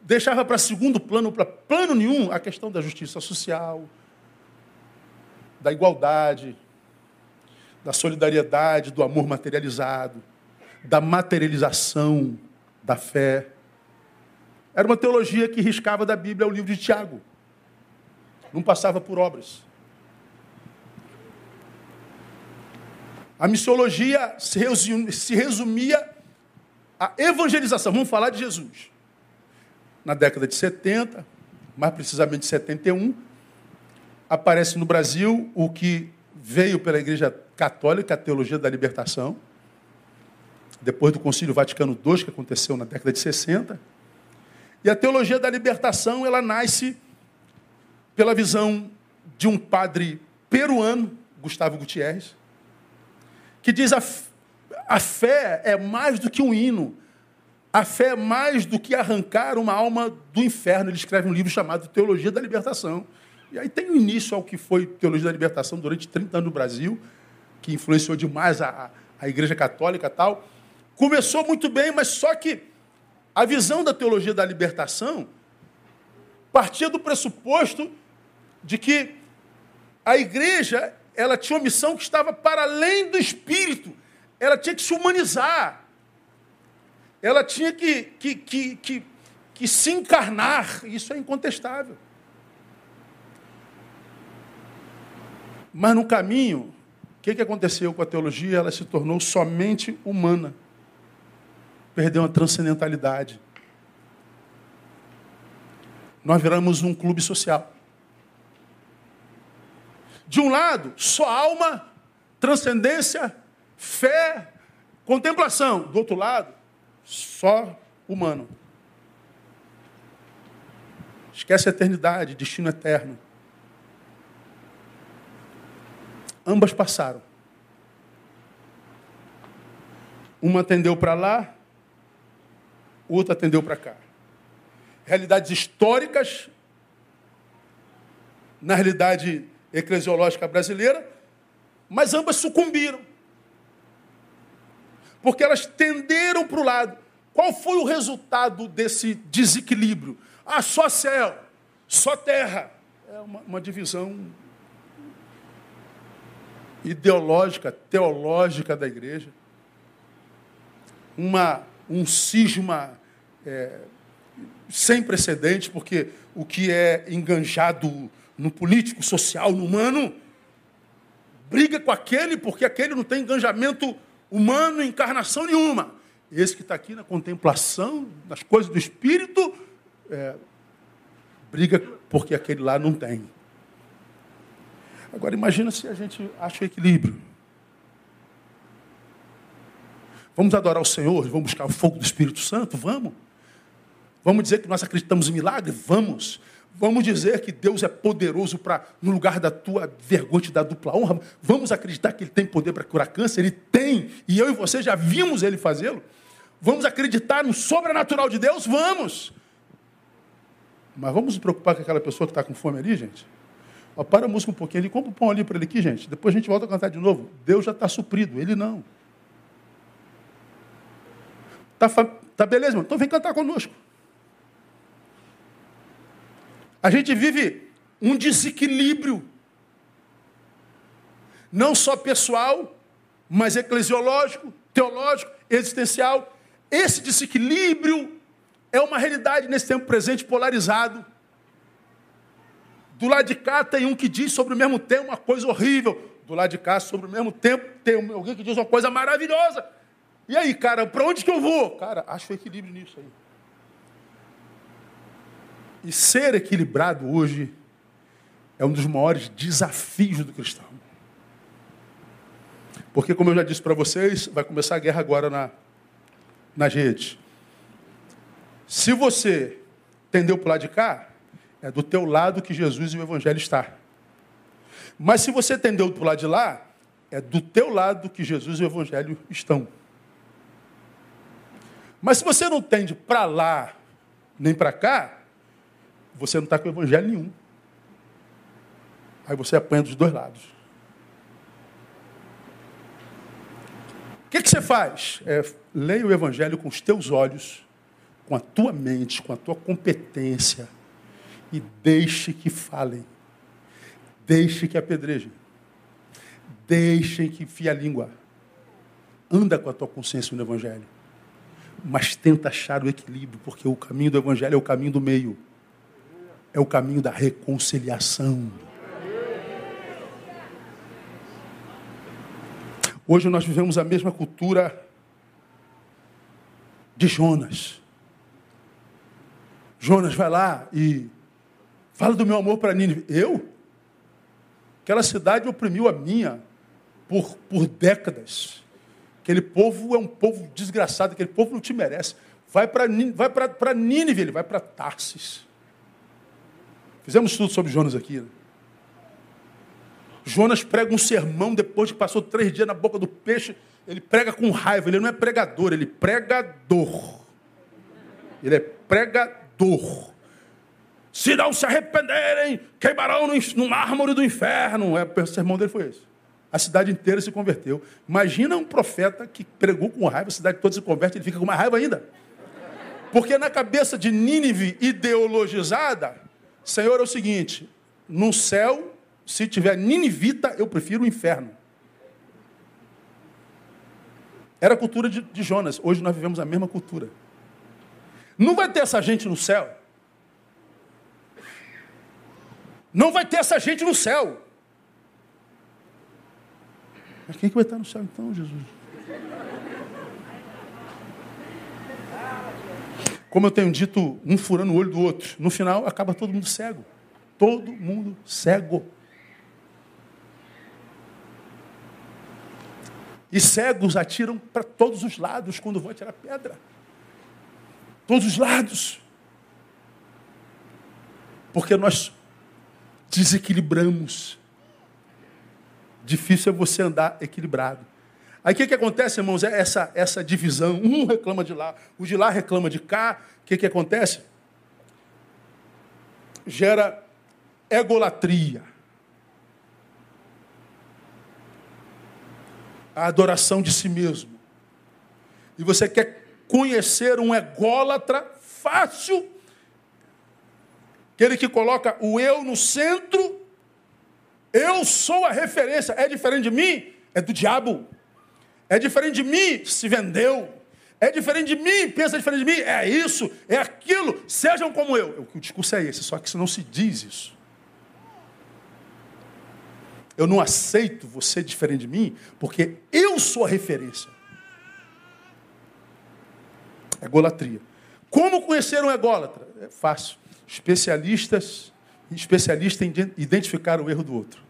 deixava para segundo plano, para plano nenhum, a questão da justiça social, da igualdade, da solidariedade, do amor materializado, da materialização da fé. Era uma teologia que riscava da Bíblia o livro de Tiago. Não passava por obras. A missiologia se resumia a evangelização. Vamos falar de Jesus. Na década de 70, mais precisamente 71, aparece no Brasil o que veio pela Igreja Católica, a teologia da libertação, depois do Concílio Vaticano II, que aconteceu na década de 60. E a teologia da libertação, ela nasce pela visão de um padre peruano, Gustavo Gutierrez, que diz a a fé é mais do que um hino. A fé é mais do que arrancar uma alma do inferno. Ele escreve um livro chamado Teologia da Libertação. E aí tem o início ao que foi Teologia da Libertação durante 30 anos no Brasil, que influenciou demais a, a Igreja Católica tal. Começou muito bem, mas só que a visão da Teologia da Libertação partia do pressuposto de que a igreja ela tinha uma missão que estava para além do espírito ela tinha que se humanizar. Ela tinha que, que, que, que, que se encarnar. Isso é incontestável. Mas no caminho, o que, que aconteceu com a teologia? Ela se tornou somente humana. Perdeu a transcendentalidade. Nós viramos um clube social. De um lado, só alma, transcendência Fé, contemplação. Do outro lado, só humano. Esquece a eternidade, destino eterno. Ambas passaram. Uma atendeu para lá, outra atendeu para cá. Realidades históricas, na realidade eclesiológica brasileira, mas ambas sucumbiram. Porque elas tenderam para o lado. Qual foi o resultado desse desequilíbrio? Ah, só céu, só terra. É uma, uma divisão ideológica, teológica da igreja. Uma, um cisma é, sem precedentes, porque o que é enganjado no político, social, no humano, briga com aquele porque aquele não tem engajamento humano, encarnação nenhuma. Esse que está aqui na contemplação, nas coisas do Espírito, é, briga porque aquele lá não tem. Agora imagina se a gente acha o equilíbrio. Vamos adorar o Senhor, vamos buscar o fogo do Espírito Santo? Vamos. Vamos dizer que nós acreditamos em milagre? Vamos. Vamos dizer que Deus é poderoso para, no lugar da tua vergonha, te dar dupla honra. Vamos acreditar que Ele tem poder para curar câncer? Ele tem. E eu e você já vimos Ele fazê-lo. Vamos acreditar no sobrenatural de Deus? Vamos. Mas vamos nos preocupar com aquela pessoa que está com fome ali, gente? Ó, para a música um pouquinho ali, compra um pão ali para ele aqui, gente. Depois a gente volta a cantar de novo. Deus já está suprido, ele não. Tá, tá beleza, mano? Então vem cantar conosco. A gente vive um desequilíbrio, não só pessoal, mas eclesiológico, teológico, existencial. Esse desequilíbrio é uma realidade nesse tempo presente polarizado. Do lado de cá tem um que diz sobre o mesmo tempo uma coisa horrível. Do lado de cá, sobre o mesmo tempo, tem alguém que diz uma coisa maravilhosa. E aí, cara, para onde que eu vou? Cara, acho equilíbrio nisso aí. E ser equilibrado hoje é um dos maiores desafios do cristão. Porque, como eu já disse para vocês, vai começar a guerra agora na, nas redes. Se você tendeu para o lado de cá, é do teu lado que Jesus e o Evangelho está. Mas se você tendeu para o lado de lá, é do teu lado que Jesus e o Evangelho estão. Mas se você não tende para lá nem para cá, você não está com o evangelho nenhum. Aí você apanha dos dois lados. O que, que você faz? É, leia o evangelho com os teus olhos, com a tua mente, com a tua competência, e deixe que falem. Deixe que apedrejem. Deixem que enfie a língua. Anda com a tua consciência no Evangelho. Mas tenta achar o equilíbrio, porque o caminho do Evangelho é o caminho do meio é o caminho da reconciliação. Hoje nós vivemos a mesma cultura de Jonas. Jonas vai lá e fala do meu amor para Nínive. Eu? Aquela cidade oprimiu a minha por, por décadas. Aquele povo é um povo desgraçado, aquele povo não te merece. Vai para Nínive, ele vai para Tarsis. Fizemos estudo sobre Jonas aqui. Né? Jonas prega um sermão depois que passou três dias na boca do peixe. Ele prega com raiva. Ele não é pregador, ele é pregador. Ele é pregador. Se não se arrependerem, queimarão no, no mármore do inferno. É, o sermão dele foi esse. A cidade inteira se converteu. Imagina um profeta que pregou com raiva, a cidade toda se converte, ele fica com mais raiva ainda. Porque na cabeça de Nínive ideologizada, Senhor, é o seguinte: no céu, se tiver ninivita, eu prefiro o inferno. Era a cultura de, de Jonas. Hoje nós vivemos a mesma cultura. Não vai ter essa gente no céu. Não vai ter essa gente no céu. Mas quem que vai estar no céu então, Jesus? Como eu tenho dito, um furando o olho do outro. No final, acaba todo mundo cego. Todo mundo cego. E cegos atiram para todos os lados quando vão atirar pedra. Todos os lados. Porque nós desequilibramos. Difícil é você andar equilibrado. Aí o que, que acontece, irmãos? É essa, essa divisão. [laughs] Um reclama de lá, o de lá reclama de cá. O que, que acontece? Gera egolatria. A adoração de si mesmo. E você quer conhecer um ególatra fácil, aquele que coloca o eu no centro, eu sou a referência, é diferente de mim, é do diabo. É diferente de mim, se vendeu. É diferente de mim, pensa diferente de mim, é isso, é aquilo, sejam como eu. O discurso é esse, só que isso não se diz isso. Eu não aceito você diferente de mim, porque eu sou a referência. Egolatria. Como conhecer um ególatra? É fácil. Especialistas, especialistas em identificar o erro do outro.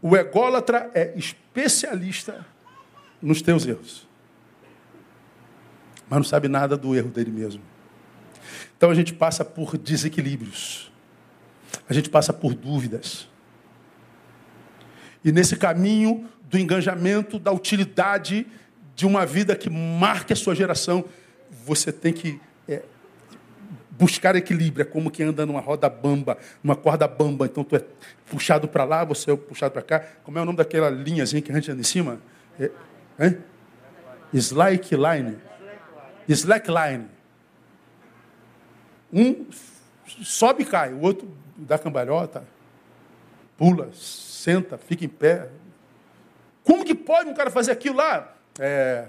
O ególatra é especialista nos teus erros. Mas não sabe nada do erro dele mesmo. Então a gente passa por desequilíbrios. A gente passa por dúvidas. E nesse caminho do engajamento, da utilidade de uma vida que marque a sua geração, você tem que buscar equilíbrio. É como quem anda numa roda bamba, numa corda bamba. Então, tu é puxado para lá, você é puxado para cá. Como é o nome daquela linhazinha que a gente anda em cima? É, hein? Slackline. Slackline. Um sobe e cai, o outro dá cambalhota, pula, senta, fica em pé. Como que pode um cara fazer aquilo lá? É,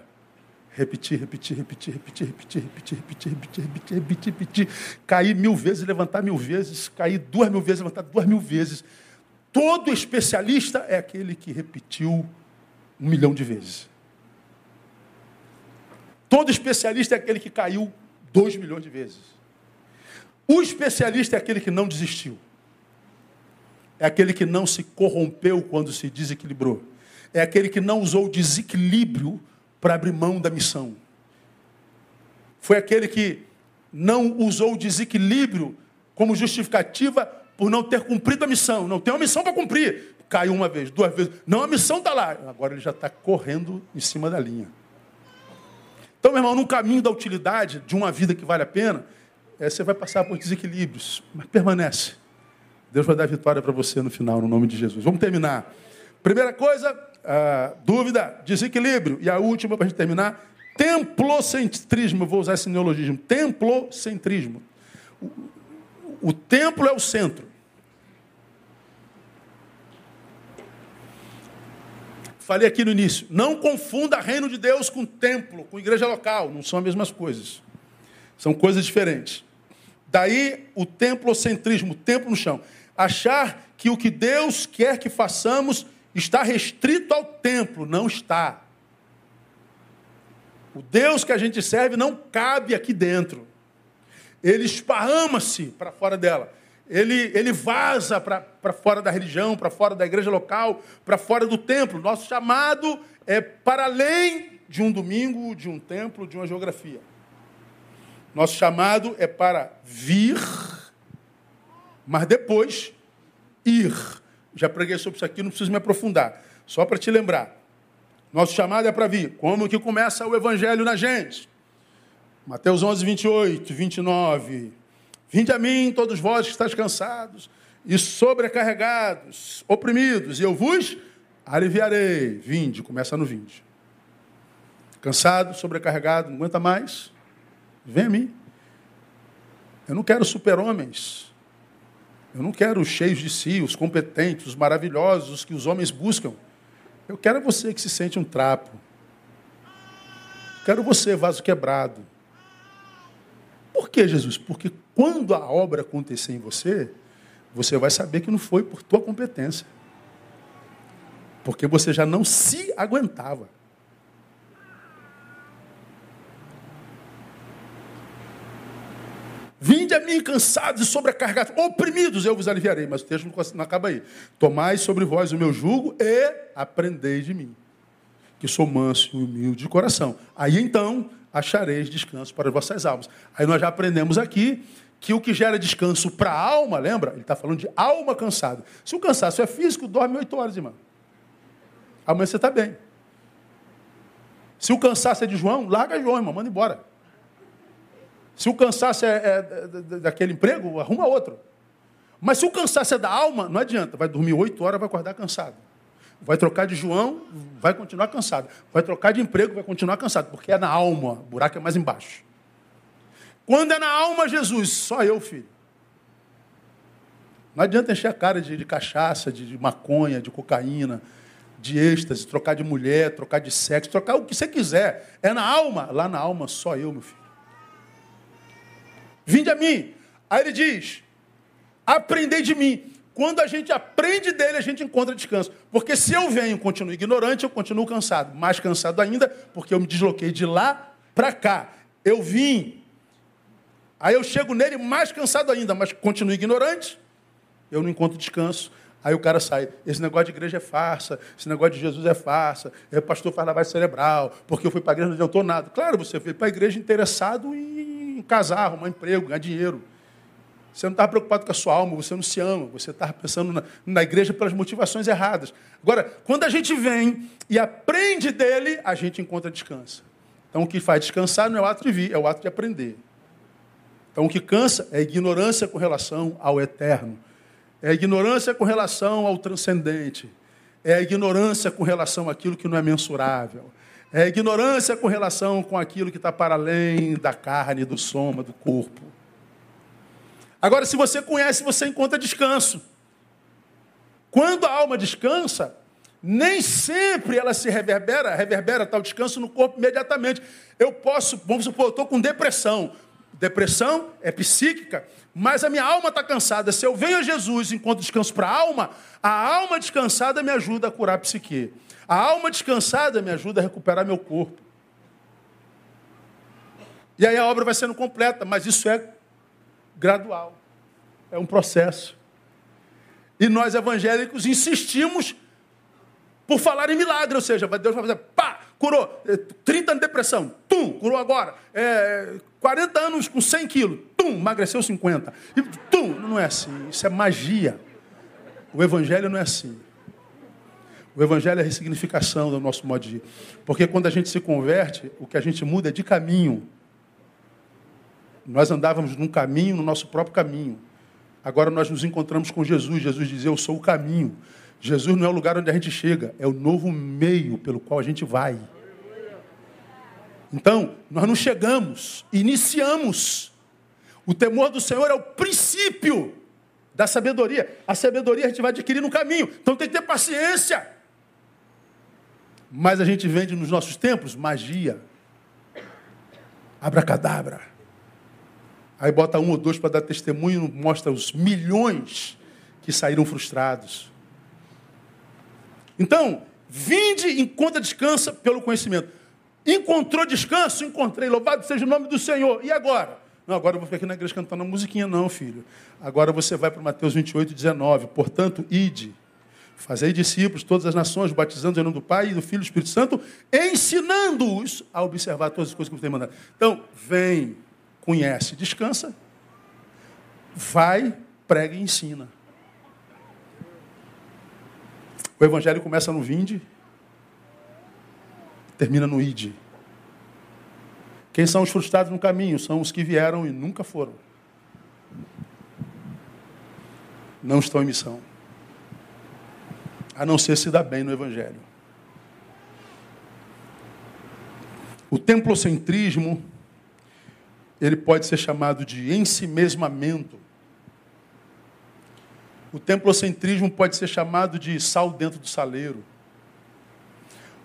repetir, repetir, repetir, repetir, repetir, repetir, repetir, repetir, repetir, repetir, repetir, cair mil vezes, levantar mil vezes, cair duas mil vezes, levantar duas mil vezes. Todo especialista é aquele que repetiu um milhão de vezes. Todo especialista é aquele que caiu dois milhões de vezes. O especialista é aquele que não desistiu. É aquele que não se corrompeu quando se desequilibrou é aquele que não usou o desequilíbrio para abrir mão da missão. Foi aquele que não usou o desequilíbrio como justificativa por não ter cumprido a missão. Não tem uma missão para cumprir. Caiu uma vez, duas vezes. Não, a missão está lá. Agora ele já está correndo em cima da linha. Então, meu irmão, no caminho da utilidade de uma vida que vale a pena, é, você vai passar por desequilíbrios, mas permanece. Deus vai dar vitória para você no final, no nome de Jesus. Vamos terminar. Primeira coisa, uh, dúvida, desequilíbrio. E a última, para a gente terminar, templocentrismo. vou usar esse neologismo. Templocentrismo. O, o templo é o centro. Falei aqui no início. Não confunda reino de Deus com templo, com igreja local. Não são as mesmas coisas. São coisas diferentes. Daí o templocentrismo, o templo no chão. Achar que o que Deus quer que façamos está restrito ao templo. Não está. O Deus que a gente serve não cabe aqui dentro. Ele esparrama-se para fora dela. Ele, ele vaza para fora da religião, para fora da igreja local, para fora do templo. Nosso chamado é para além de um domingo, de um templo, de uma geografia. Nosso chamado é para vir, mas depois ir. Já preguei sobre isso aqui, não preciso me aprofundar. Só para te lembrar. Nosso chamado é para vir. Como que começa o evangelho na gente? Mateus 11, 28, 29. Vinde a mim, todos vós que estáis cansados e sobrecarregados, oprimidos, e eu vos aliviarei. Vinde, começa no vinde. Cansado, sobrecarregado, não aguenta mais? Vem a mim. Eu não quero super-homens. Eu não quero os cheios de si, os competentes, os maravilhosos, os que os homens buscam. Eu quero você que se sente um trapo. Quero você, vaso quebrado. Por que, Jesus? Porque quando a obra acontecer em você, você vai saber que não foi por tua competência. Porque você já não se aguentava. Vinde a mim cansados e sobrecarregados, oprimidos, eu vos aliviarei. Mas o texto não acaba aí. Tomai sobre vós o meu jugo e aprendei de mim, que sou manso e humilde de coração. Aí então achareis descanso para as vossas almas. Aí nós já aprendemos aqui que o que gera descanso para a alma, lembra? Ele está falando de alma cansada. Se o cansaço é físico, dorme oito horas, irmão. Amanhã você está bem. Se o cansaço é de João, larga João, irmão, manda embora. Se o cansaço é, é, é daquele emprego, arruma outro. Mas se o cansaço é da alma, não adianta. Vai dormir oito horas, vai acordar cansado. Vai trocar de João, vai continuar cansado. Vai trocar de emprego, vai continuar cansado. Porque é na alma, o buraco é mais embaixo. Quando é na alma, Jesus, só eu, filho. Não adianta encher a cara de, de cachaça, de, de maconha, de cocaína, de êxtase, trocar de mulher, trocar de sexo, trocar o que você quiser. É na alma. Lá na alma, só eu, meu filho. Vinde a mim. Aí ele diz: aprendei de mim. Quando a gente aprende dele, a gente encontra descanso. Porque se eu venho e continuo ignorante, eu continuo cansado. Mais cansado ainda, porque eu me desloquei de lá para cá. Eu vim. Aí eu chego nele mais cansado ainda, mas continuo ignorante. Eu não encontro descanso. Aí o cara sai, esse negócio de igreja é farsa, esse negócio de Jesus é farsa, é pastor faz lavagem cerebral, porque eu fui para a igreja não adiantou nada. Claro, você foi para a igreja interessado em casar, arrumar emprego, ganhar dinheiro. Você não estava preocupado com a sua alma, você não se ama, você estava pensando na, na, igreja pelas motivações erradas. Agora, quando a gente vem e aprende dele, a gente encontra descanso. Então, o que faz descansar não é o ato de vir, é o ato de aprender. Então, o que cansa é a ignorância com relação ao eterno. É a ignorância com relação ao transcendente. É a ignorância com relação àquilo que não é mensurável. É a ignorância com relação com aquilo que está para além da carne, do soma, do corpo. Agora, se você conhece, você encontra descanso. Quando a alma descansa, nem sempre ela se reverbera, reverbera tal descanso no corpo imediatamente. Eu posso, vamos supor, eu estou com depressão. Depressão é psíquica, mas a minha alma está cansada. Se eu venho a Jesus e encontro descanso para a alma, a alma descansada me ajuda a curar a psique. A alma descansada me ajuda a recuperar meu corpo. E aí a obra vai sendo completa, mas isso é gradual. É um processo. E nós evangélicos insistimos por falar em milagre, ou seja, Deus vai fazer, pá, curou, 30 anos de depressão, tum, curou agora, é, 40 anos com 100 quilos, tum, emagreceu 50, e, tum, não é assim, isso é magia. O evangelho não é assim. O evangelho é a ressignificação do nosso modo de ir. Porque quando a gente se converte, o que a gente muda é de caminho. Nós andávamos num caminho, no nosso próprio caminho. Agora nós nos encontramos com Jesus. Jesus dizia: Eu sou o caminho. Jesus não é o lugar onde a gente chega, é o novo meio pelo qual a gente vai. Então, nós não chegamos, iniciamos. O temor do Senhor é o princípio da sabedoria. A sabedoria a gente vai adquirir no caminho. Então tem que ter paciência. Mas a gente vende nos nossos tempos magia. Abracadabra. Aí bota um ou dois para dar testemunho, mostra os milhões que saíram frustrados. Então, vinde encontra descansa pelo conhecimento. Encontrou descanso? Encontrei. Louvado seja o nome do Senhor. E agora? Não, agora eu vou ficar aqui na igreja cantando uma musiquinha, não, filho. Agora você vai para Mateus 28, 19. Portanto, ide, fazei discípulos, todas as nações, batizando em nome do Pai e do Filho e do Espírito Santo, ensinando-os a observar todas as coisas que você tem mandado. Então, vem conhece, descansa, vai, prega e ensina. O evangelho começa no vinde, termina no ide. Quem são os frustrados no caminho? São os que vieram e nunca foram. Não estão em missão. A não ser se dar bem no evangelho. O templocentrismo ele pode ser chamado de ensimesmamento. O templocentrismo pode ser chamado de sal dentro do saleiro.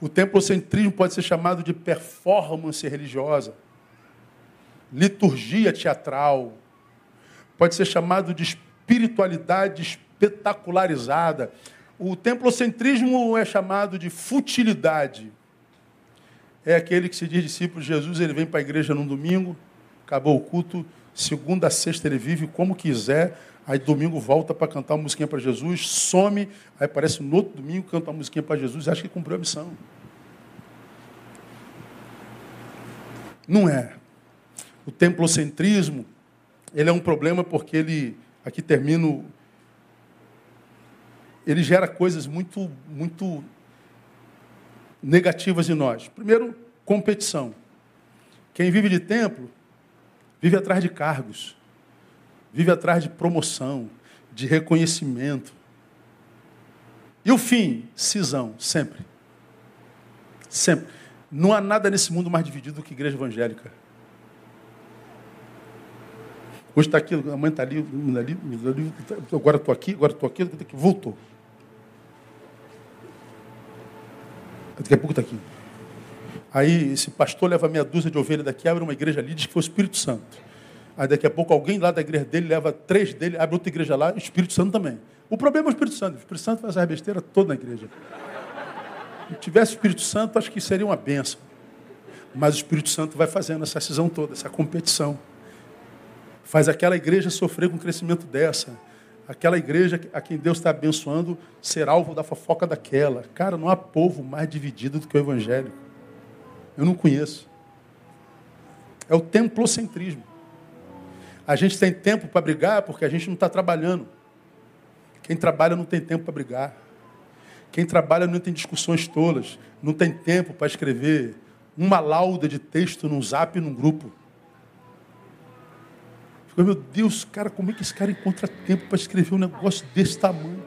O templocentrismo pode ser chamado de performance religiosa, liturgia teatral, pode ser chamado de espiritualidade espetacularizada. O templocentrismo é chamado de futilidade. É aquele que se diz discípulo de Jesus, ele vem para a igreja num domingo, acabou o culto, segunda a sexta ele vive como quiser, aí domingo volta para cantar uma musiquinha para Jesus, some, aí aparece no outro domingo, canta uma musiquinha para Jesus e acha que cumpriu a missão. Não é. O templocentrismo ele é um problema porque ele, aqui termino, ele gera coisas muito, muito negativas em nós. Primeiro, competição. Quem vive de templo, vive atrás de cargos, vive atrás de promoção, de reconhecimento. E o fim, cisão, sempre. Sempre. Não há nada nesse mundo mais dividido do que igreja evangélica. Hoje está aqui, a mãe está ali, ali, ali, agora estou aqui, agora estou aqui, voltou. Daqui a pouco está aqui. Aí esse pastor leva meia dúzia de ovelhas daqui, abre uma igreja ali, diz que foi o Espírito Santo. Aí daqui a pouco alguém lá da igreja dele leva três dele, abre outra igreja lá, Espírito Santo também. O problema é o Espírito Santo. O Espírito Santo faz a besteira toda na igreja. Se tivesse Espírito Santo, acho que seria uma benção. Mas o Espírito Santo vai fazendo essa cisão toda, essa competição. Faz aquela igreja sofrer com o crescimento dessa. Aquela igreja a quem Deus está abençoando ser alvo da fofoca daquela. Cara, não há povo mais dividido do que o evangélico. Eu não conheço. É o templocentrismo. A gente tem tempo para brigar porque a gente não está trabalhando. Quem trabalha não tem tempo para brigar. Quem trabalha não tem discussões tolas. Não tem tempo para escrever uma lauda de texto num zap num grupo. Meu Deus, cara, como é que esse cara encontra tempo para escrever um negócio desse tamanho?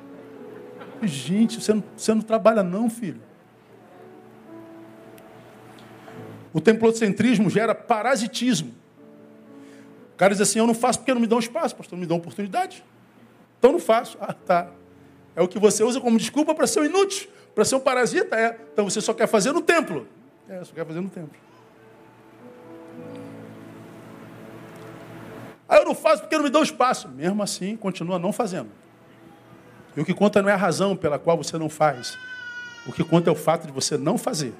Gente, você não, você não trabalha não, filho. O templocentrismo gera parasitismo. O cara diz assim, eu não faço porque não me dão espaço, pastor, não me dão oportunidade. Então não faço. Ah, tá. É o que você usa como desculpa para ser um inútil, para ser um parasita. É. Então você só quer fazer no templo. É, só quer fazer no templo. Aí eu não faço porque não me dão espaço. Mesmo assim, continua não fazendo. E o que conta não é a razão pela qual você não faz. O que conta é o fato de você não fazer.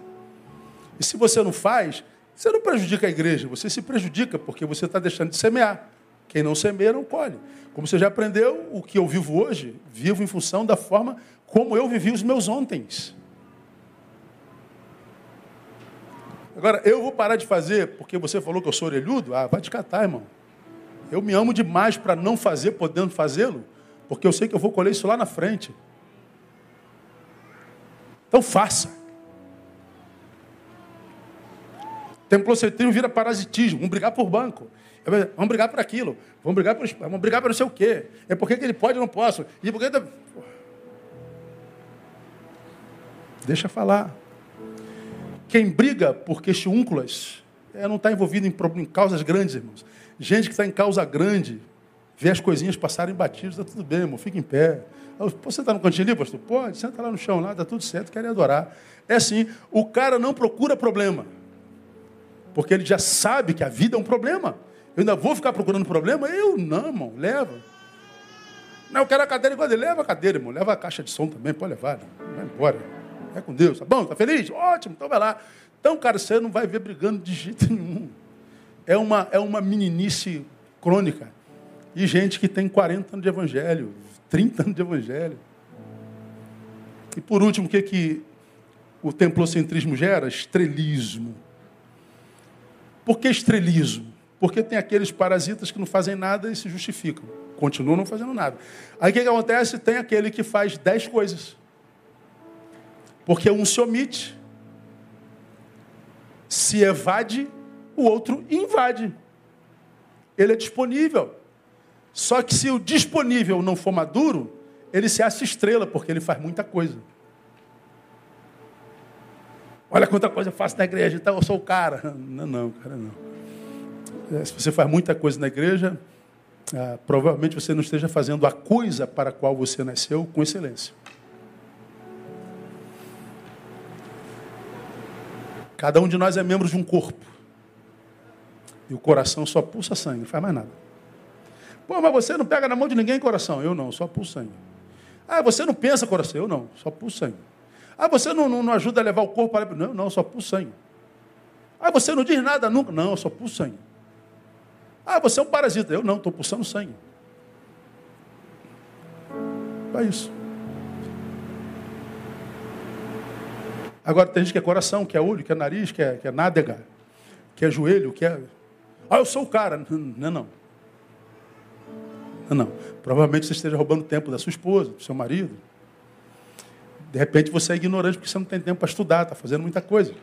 E se você não faz, você não prejudica a igreja, você se prejudica porque você está deixando de semear. Quem não semeia não colhe. Como você já aprendeu, o que eu vivo hoje, vivo em função da forma como eu vivi os meus ontens. Agora, eu vou parar de fazer porque você falou que eu sou orelhudo? Ah, vai te catar, irmão. Eu me amo demais para não fazer, podendo fazê-lo, porque eu sei que eu vou colher isso lá na frente. Então faça. Templocentrismo vira parasitismo, vamos brigar por banco. Vamos brigar por aquilo, vamos brigar por, vamos brigar por não sei o quê. É porque que ele pode e não posso. E porque... Deixa falar. Quem briga por questiúnculas é, não está envolvido em, em causas grandes, irmãos. Gente que está em causa grande, vê as coisinhas passarem batidas, está tudo bem, irmão, fica em pé. Você está no cantinho ali, pastor? Pode, senta lá no chão, lá, está tudo certo, querem adorar. É assim, o cara não procura problema. Porque ele já sabe que a vida é um problema. Eu ainda vou ficar procurando problema? Eu não, irmão, leva. Não, eu quero a cadeira igual ele. Leva a cadeira, irmão. Leva a caixa de som também, pode levar. Vai embora. É com Deus. Tá bom? Tá feliz? Ótimo, então vai lá. Então, cara, você não vai ver brigando de jeito nenhum é uma, é uma meninice crônica. E gente que tem 40 anos de evangelho, 30 anos de evangelho. E por último, o que, que o templocentrismo gera? Estrelismo. Por que estrelismo? Porque tem aqueles parasitas que não fazem nada e se justificam. Continuam não fazendo nada. Aí o que, que acontece? Tem aquele que faz dez coisas. Porque um se omite, se evade o outro invade. Ele é disponível. Só que se o disponível não for maduro, ele se acha estrela, porque ele faz muita coisa. Olha quanta coisa eu faço na igreja, então eu sou o cara. [laughs] Não, não, cara, não. É, se você faz muita coisa na igreja, ah, provavelmente você não esteja fazendo a coisa para a qual você nasceu com excelência. Cada um de nós é membro de um corpo. E o coração só pulsa sangue, não faz mais nada. Pô, mas você não pega na mão de ninguém coração. Eu não, só pulsa sangue. Ah, você não pensa coração. Eu não, só pulsa sangue. Ah, você não, não, não ajuda a levar o corpo para... Não, não, só pulsa sangue. Ah, você não diz nada nunca. Não, só pulsa sangue. Ah, você é um parasita. Eu não, estou pulsando sangue. É isso. Agora tem gente que é coração, que é olho, que é nariz, que é, que é nádega, que é joelho, que é ah, eu sou o cara. Não, não. Não. Provavelmente você esteja roubando tempo da sua esposa, do seu marido. De repente você é ignorante porque você não tem tempo para estudar, está fazendo muita coisa.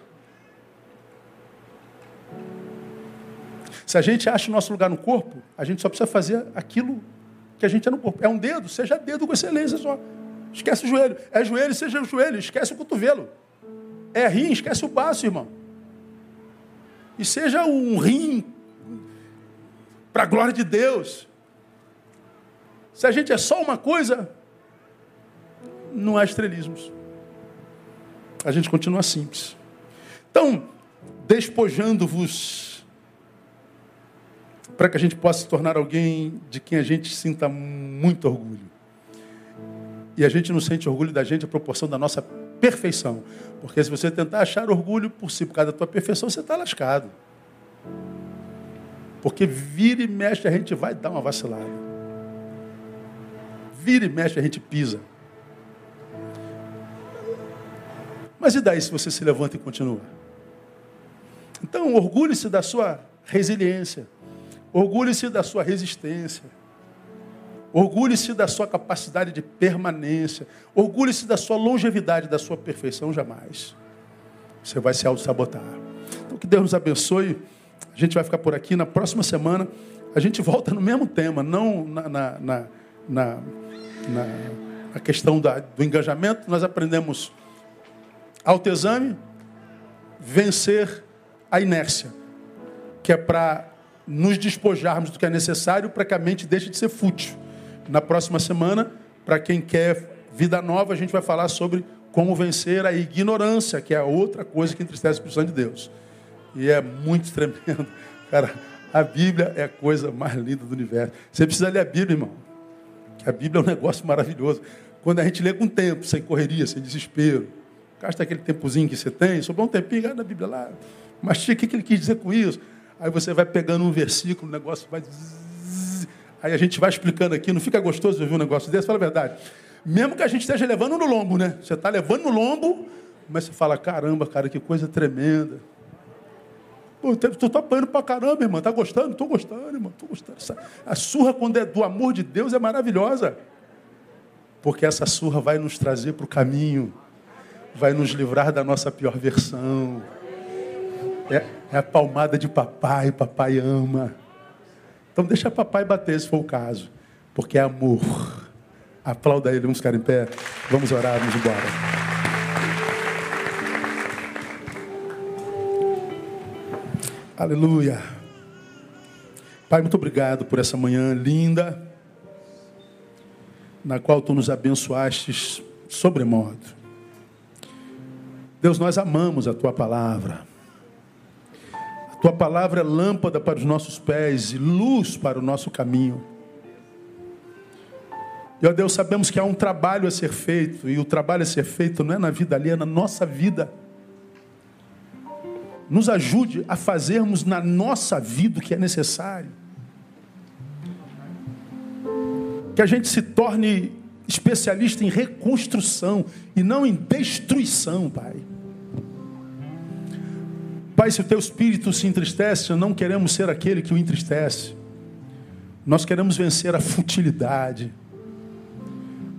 Se a gente acha o nosso lugar no corpo, a gente só precisa fazer aquilo que a gente é no corpo. É um dedo, seja dedo com excelência só. Esquece o joelho. É joelho, seja o joelho. Esquece o cotovelo. É rim, esquece o baço, irmão. E seja um rim para a glória de Deus. Se a gente é só uma coisa, não há estrelismos. A gente continua simples. Então, despojando-vos para que a gente possa se tornar alguém de quem a gente sinta muito orgulho. E a gente não sente orgulho da gente a proporção da nossa perfeição. Porque se você tentar achar orgulho por si, por causa da tua perfeição, você está lascado. Porque vira e mexe a gente vai dar uma vacilada. Vira e mexe a gente pisa. Mas e daí se você se levanta e continua? Então, orgulhe-se da sua resiliência. Orgulhe-se da sua resistência. Orgulhe-se da sua capacidade de permanência. Orgulhe-se da sua longevidade, da sua perfeição jamais. Você vai se auto-sabotar. Então, que Deus nos abençoe. A gente vai ficar por aqui. Na próxima semana, a gente volta no mesmo tema, não na, na, na, na, na questão da, do engajamento. Nós aprendemos autoexame, vencer a inércia, que é para nos despojarmos do que é necessário para que a mente deixe de ser fútil. Na próxima semana, para quem quer vida nova, a gente vai falar sobre como vencer a ignorância, que é outra coisa que entristece o Espírito de Deus. E é muito [laughs] tremendo. Cara, a Bíblia é a coisa mais linda do universo. Você precisa ler a Bíblia, irmão. Que a Bíblia é um negócio maravilhoso. Quando a gente lê com tempo, sem correria, sem desespero. Gasta aquele tempozinho que você tem, sobrou um tempinho, na Bíblia lá. Mas o que ele quis dizer com isso? Aí você vai pegando um versículo, o negócio vai. Aí a gente vai explicando aqui, não fica gostoso ouvir um negócio desse? Fala a verdade. Mesmo que a gente esteja levando no lombo, né? Você está levando no lombo, mas você fala: caramba, cara, que coisa tremenda. Pô, tu está apanhando pra caramba, irmão. Tá gostando? Estou gostando, irmão. Estou gostando. A surra, quando é do amor de Deus, é maravilhosa. Porque essa surra vai nos trazer para o caminho, vai nos livrar da nossa pior versão. É, é a palmada de papai, papai ama. Então deixa papai bater se for o caso, porque é amor. Aplauda ele, vamos ficar em pé, vamos orar, vamos embora. Aleluia. Pai, muito obrigado por essa manhã linda, na qual tu nos abençoaste sobremodo. Deus, nós amamos a tua palavra. Tua palavra é lâmpada para os nossos pés e luz para o nosso caminho. E, ó Deus, sabemos que há um trabalho a ser feito, e o trabalho a ser feito não é na vida ali, é na nossa vida. Nos ajude a fazermos na nossa vida o que é necessário. Que a gente se torne especialista em reconstrução e não em destruição, Pai. Pai, se o teu espírito se entristece, não queremos ser aquele que o entristece. Nós queremos vencer a futilidade.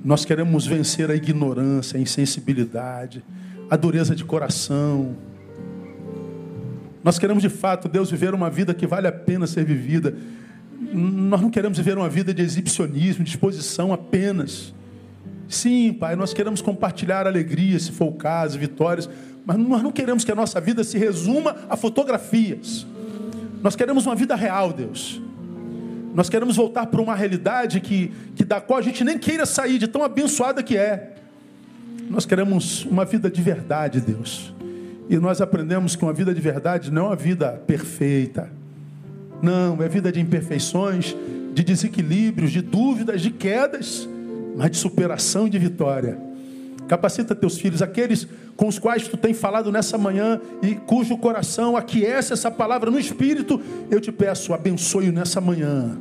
Nós queremos vencer a ignorância, a insensibilidade, a dureza de coração. Nós queremos de fato, Deus, viver uma vida que vale a pena ser vivida. Nós não queremos viver uma vida de exibicionismo, de exposição apenas. Sim, Pai, nós queremos compartilhar alegria, se for o caso, vitórias, mas nós não queremos que a nossa vida se resuma a fotografias. Nós queremos uma vida real, Deus. Nós queremos voltar para uma realidade que, que da qual a gente nem queira sair, de tão abençoada que é. Nós queremos uma vida de verdade, Deus. E nós aprendemos que uma vida de verdade não é uma vida perfeita. Não, é vida de imperfeições, de desequilíbrios, de dúvidas, de quedas, mas de superação e de vitória. Capacita teus filhos, aqueles com os quais tu tem falado nessa manhã e cujo coração aquece essa palavra no espírito, eu te peço, abençoe nessa manhã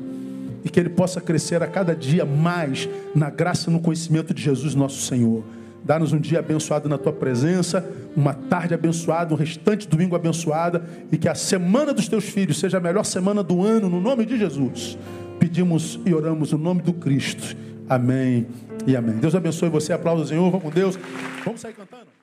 e que ele possa crescer a cada dia mais na graça e no conhecimento de Jesus, nosso Senhor. Dá-nos um dia abençoado na tua presença, uma tarde abençoada, um restante domingo abençoada e que a semana dos teus filhos seja a melhor semana do ano, no nome de Jesus pedimos e oramos no nome do Cristo. Amém e amém. Deus abençoe você. Aplauda o Senhor. Vamos com Deus. Vamos sair cantando.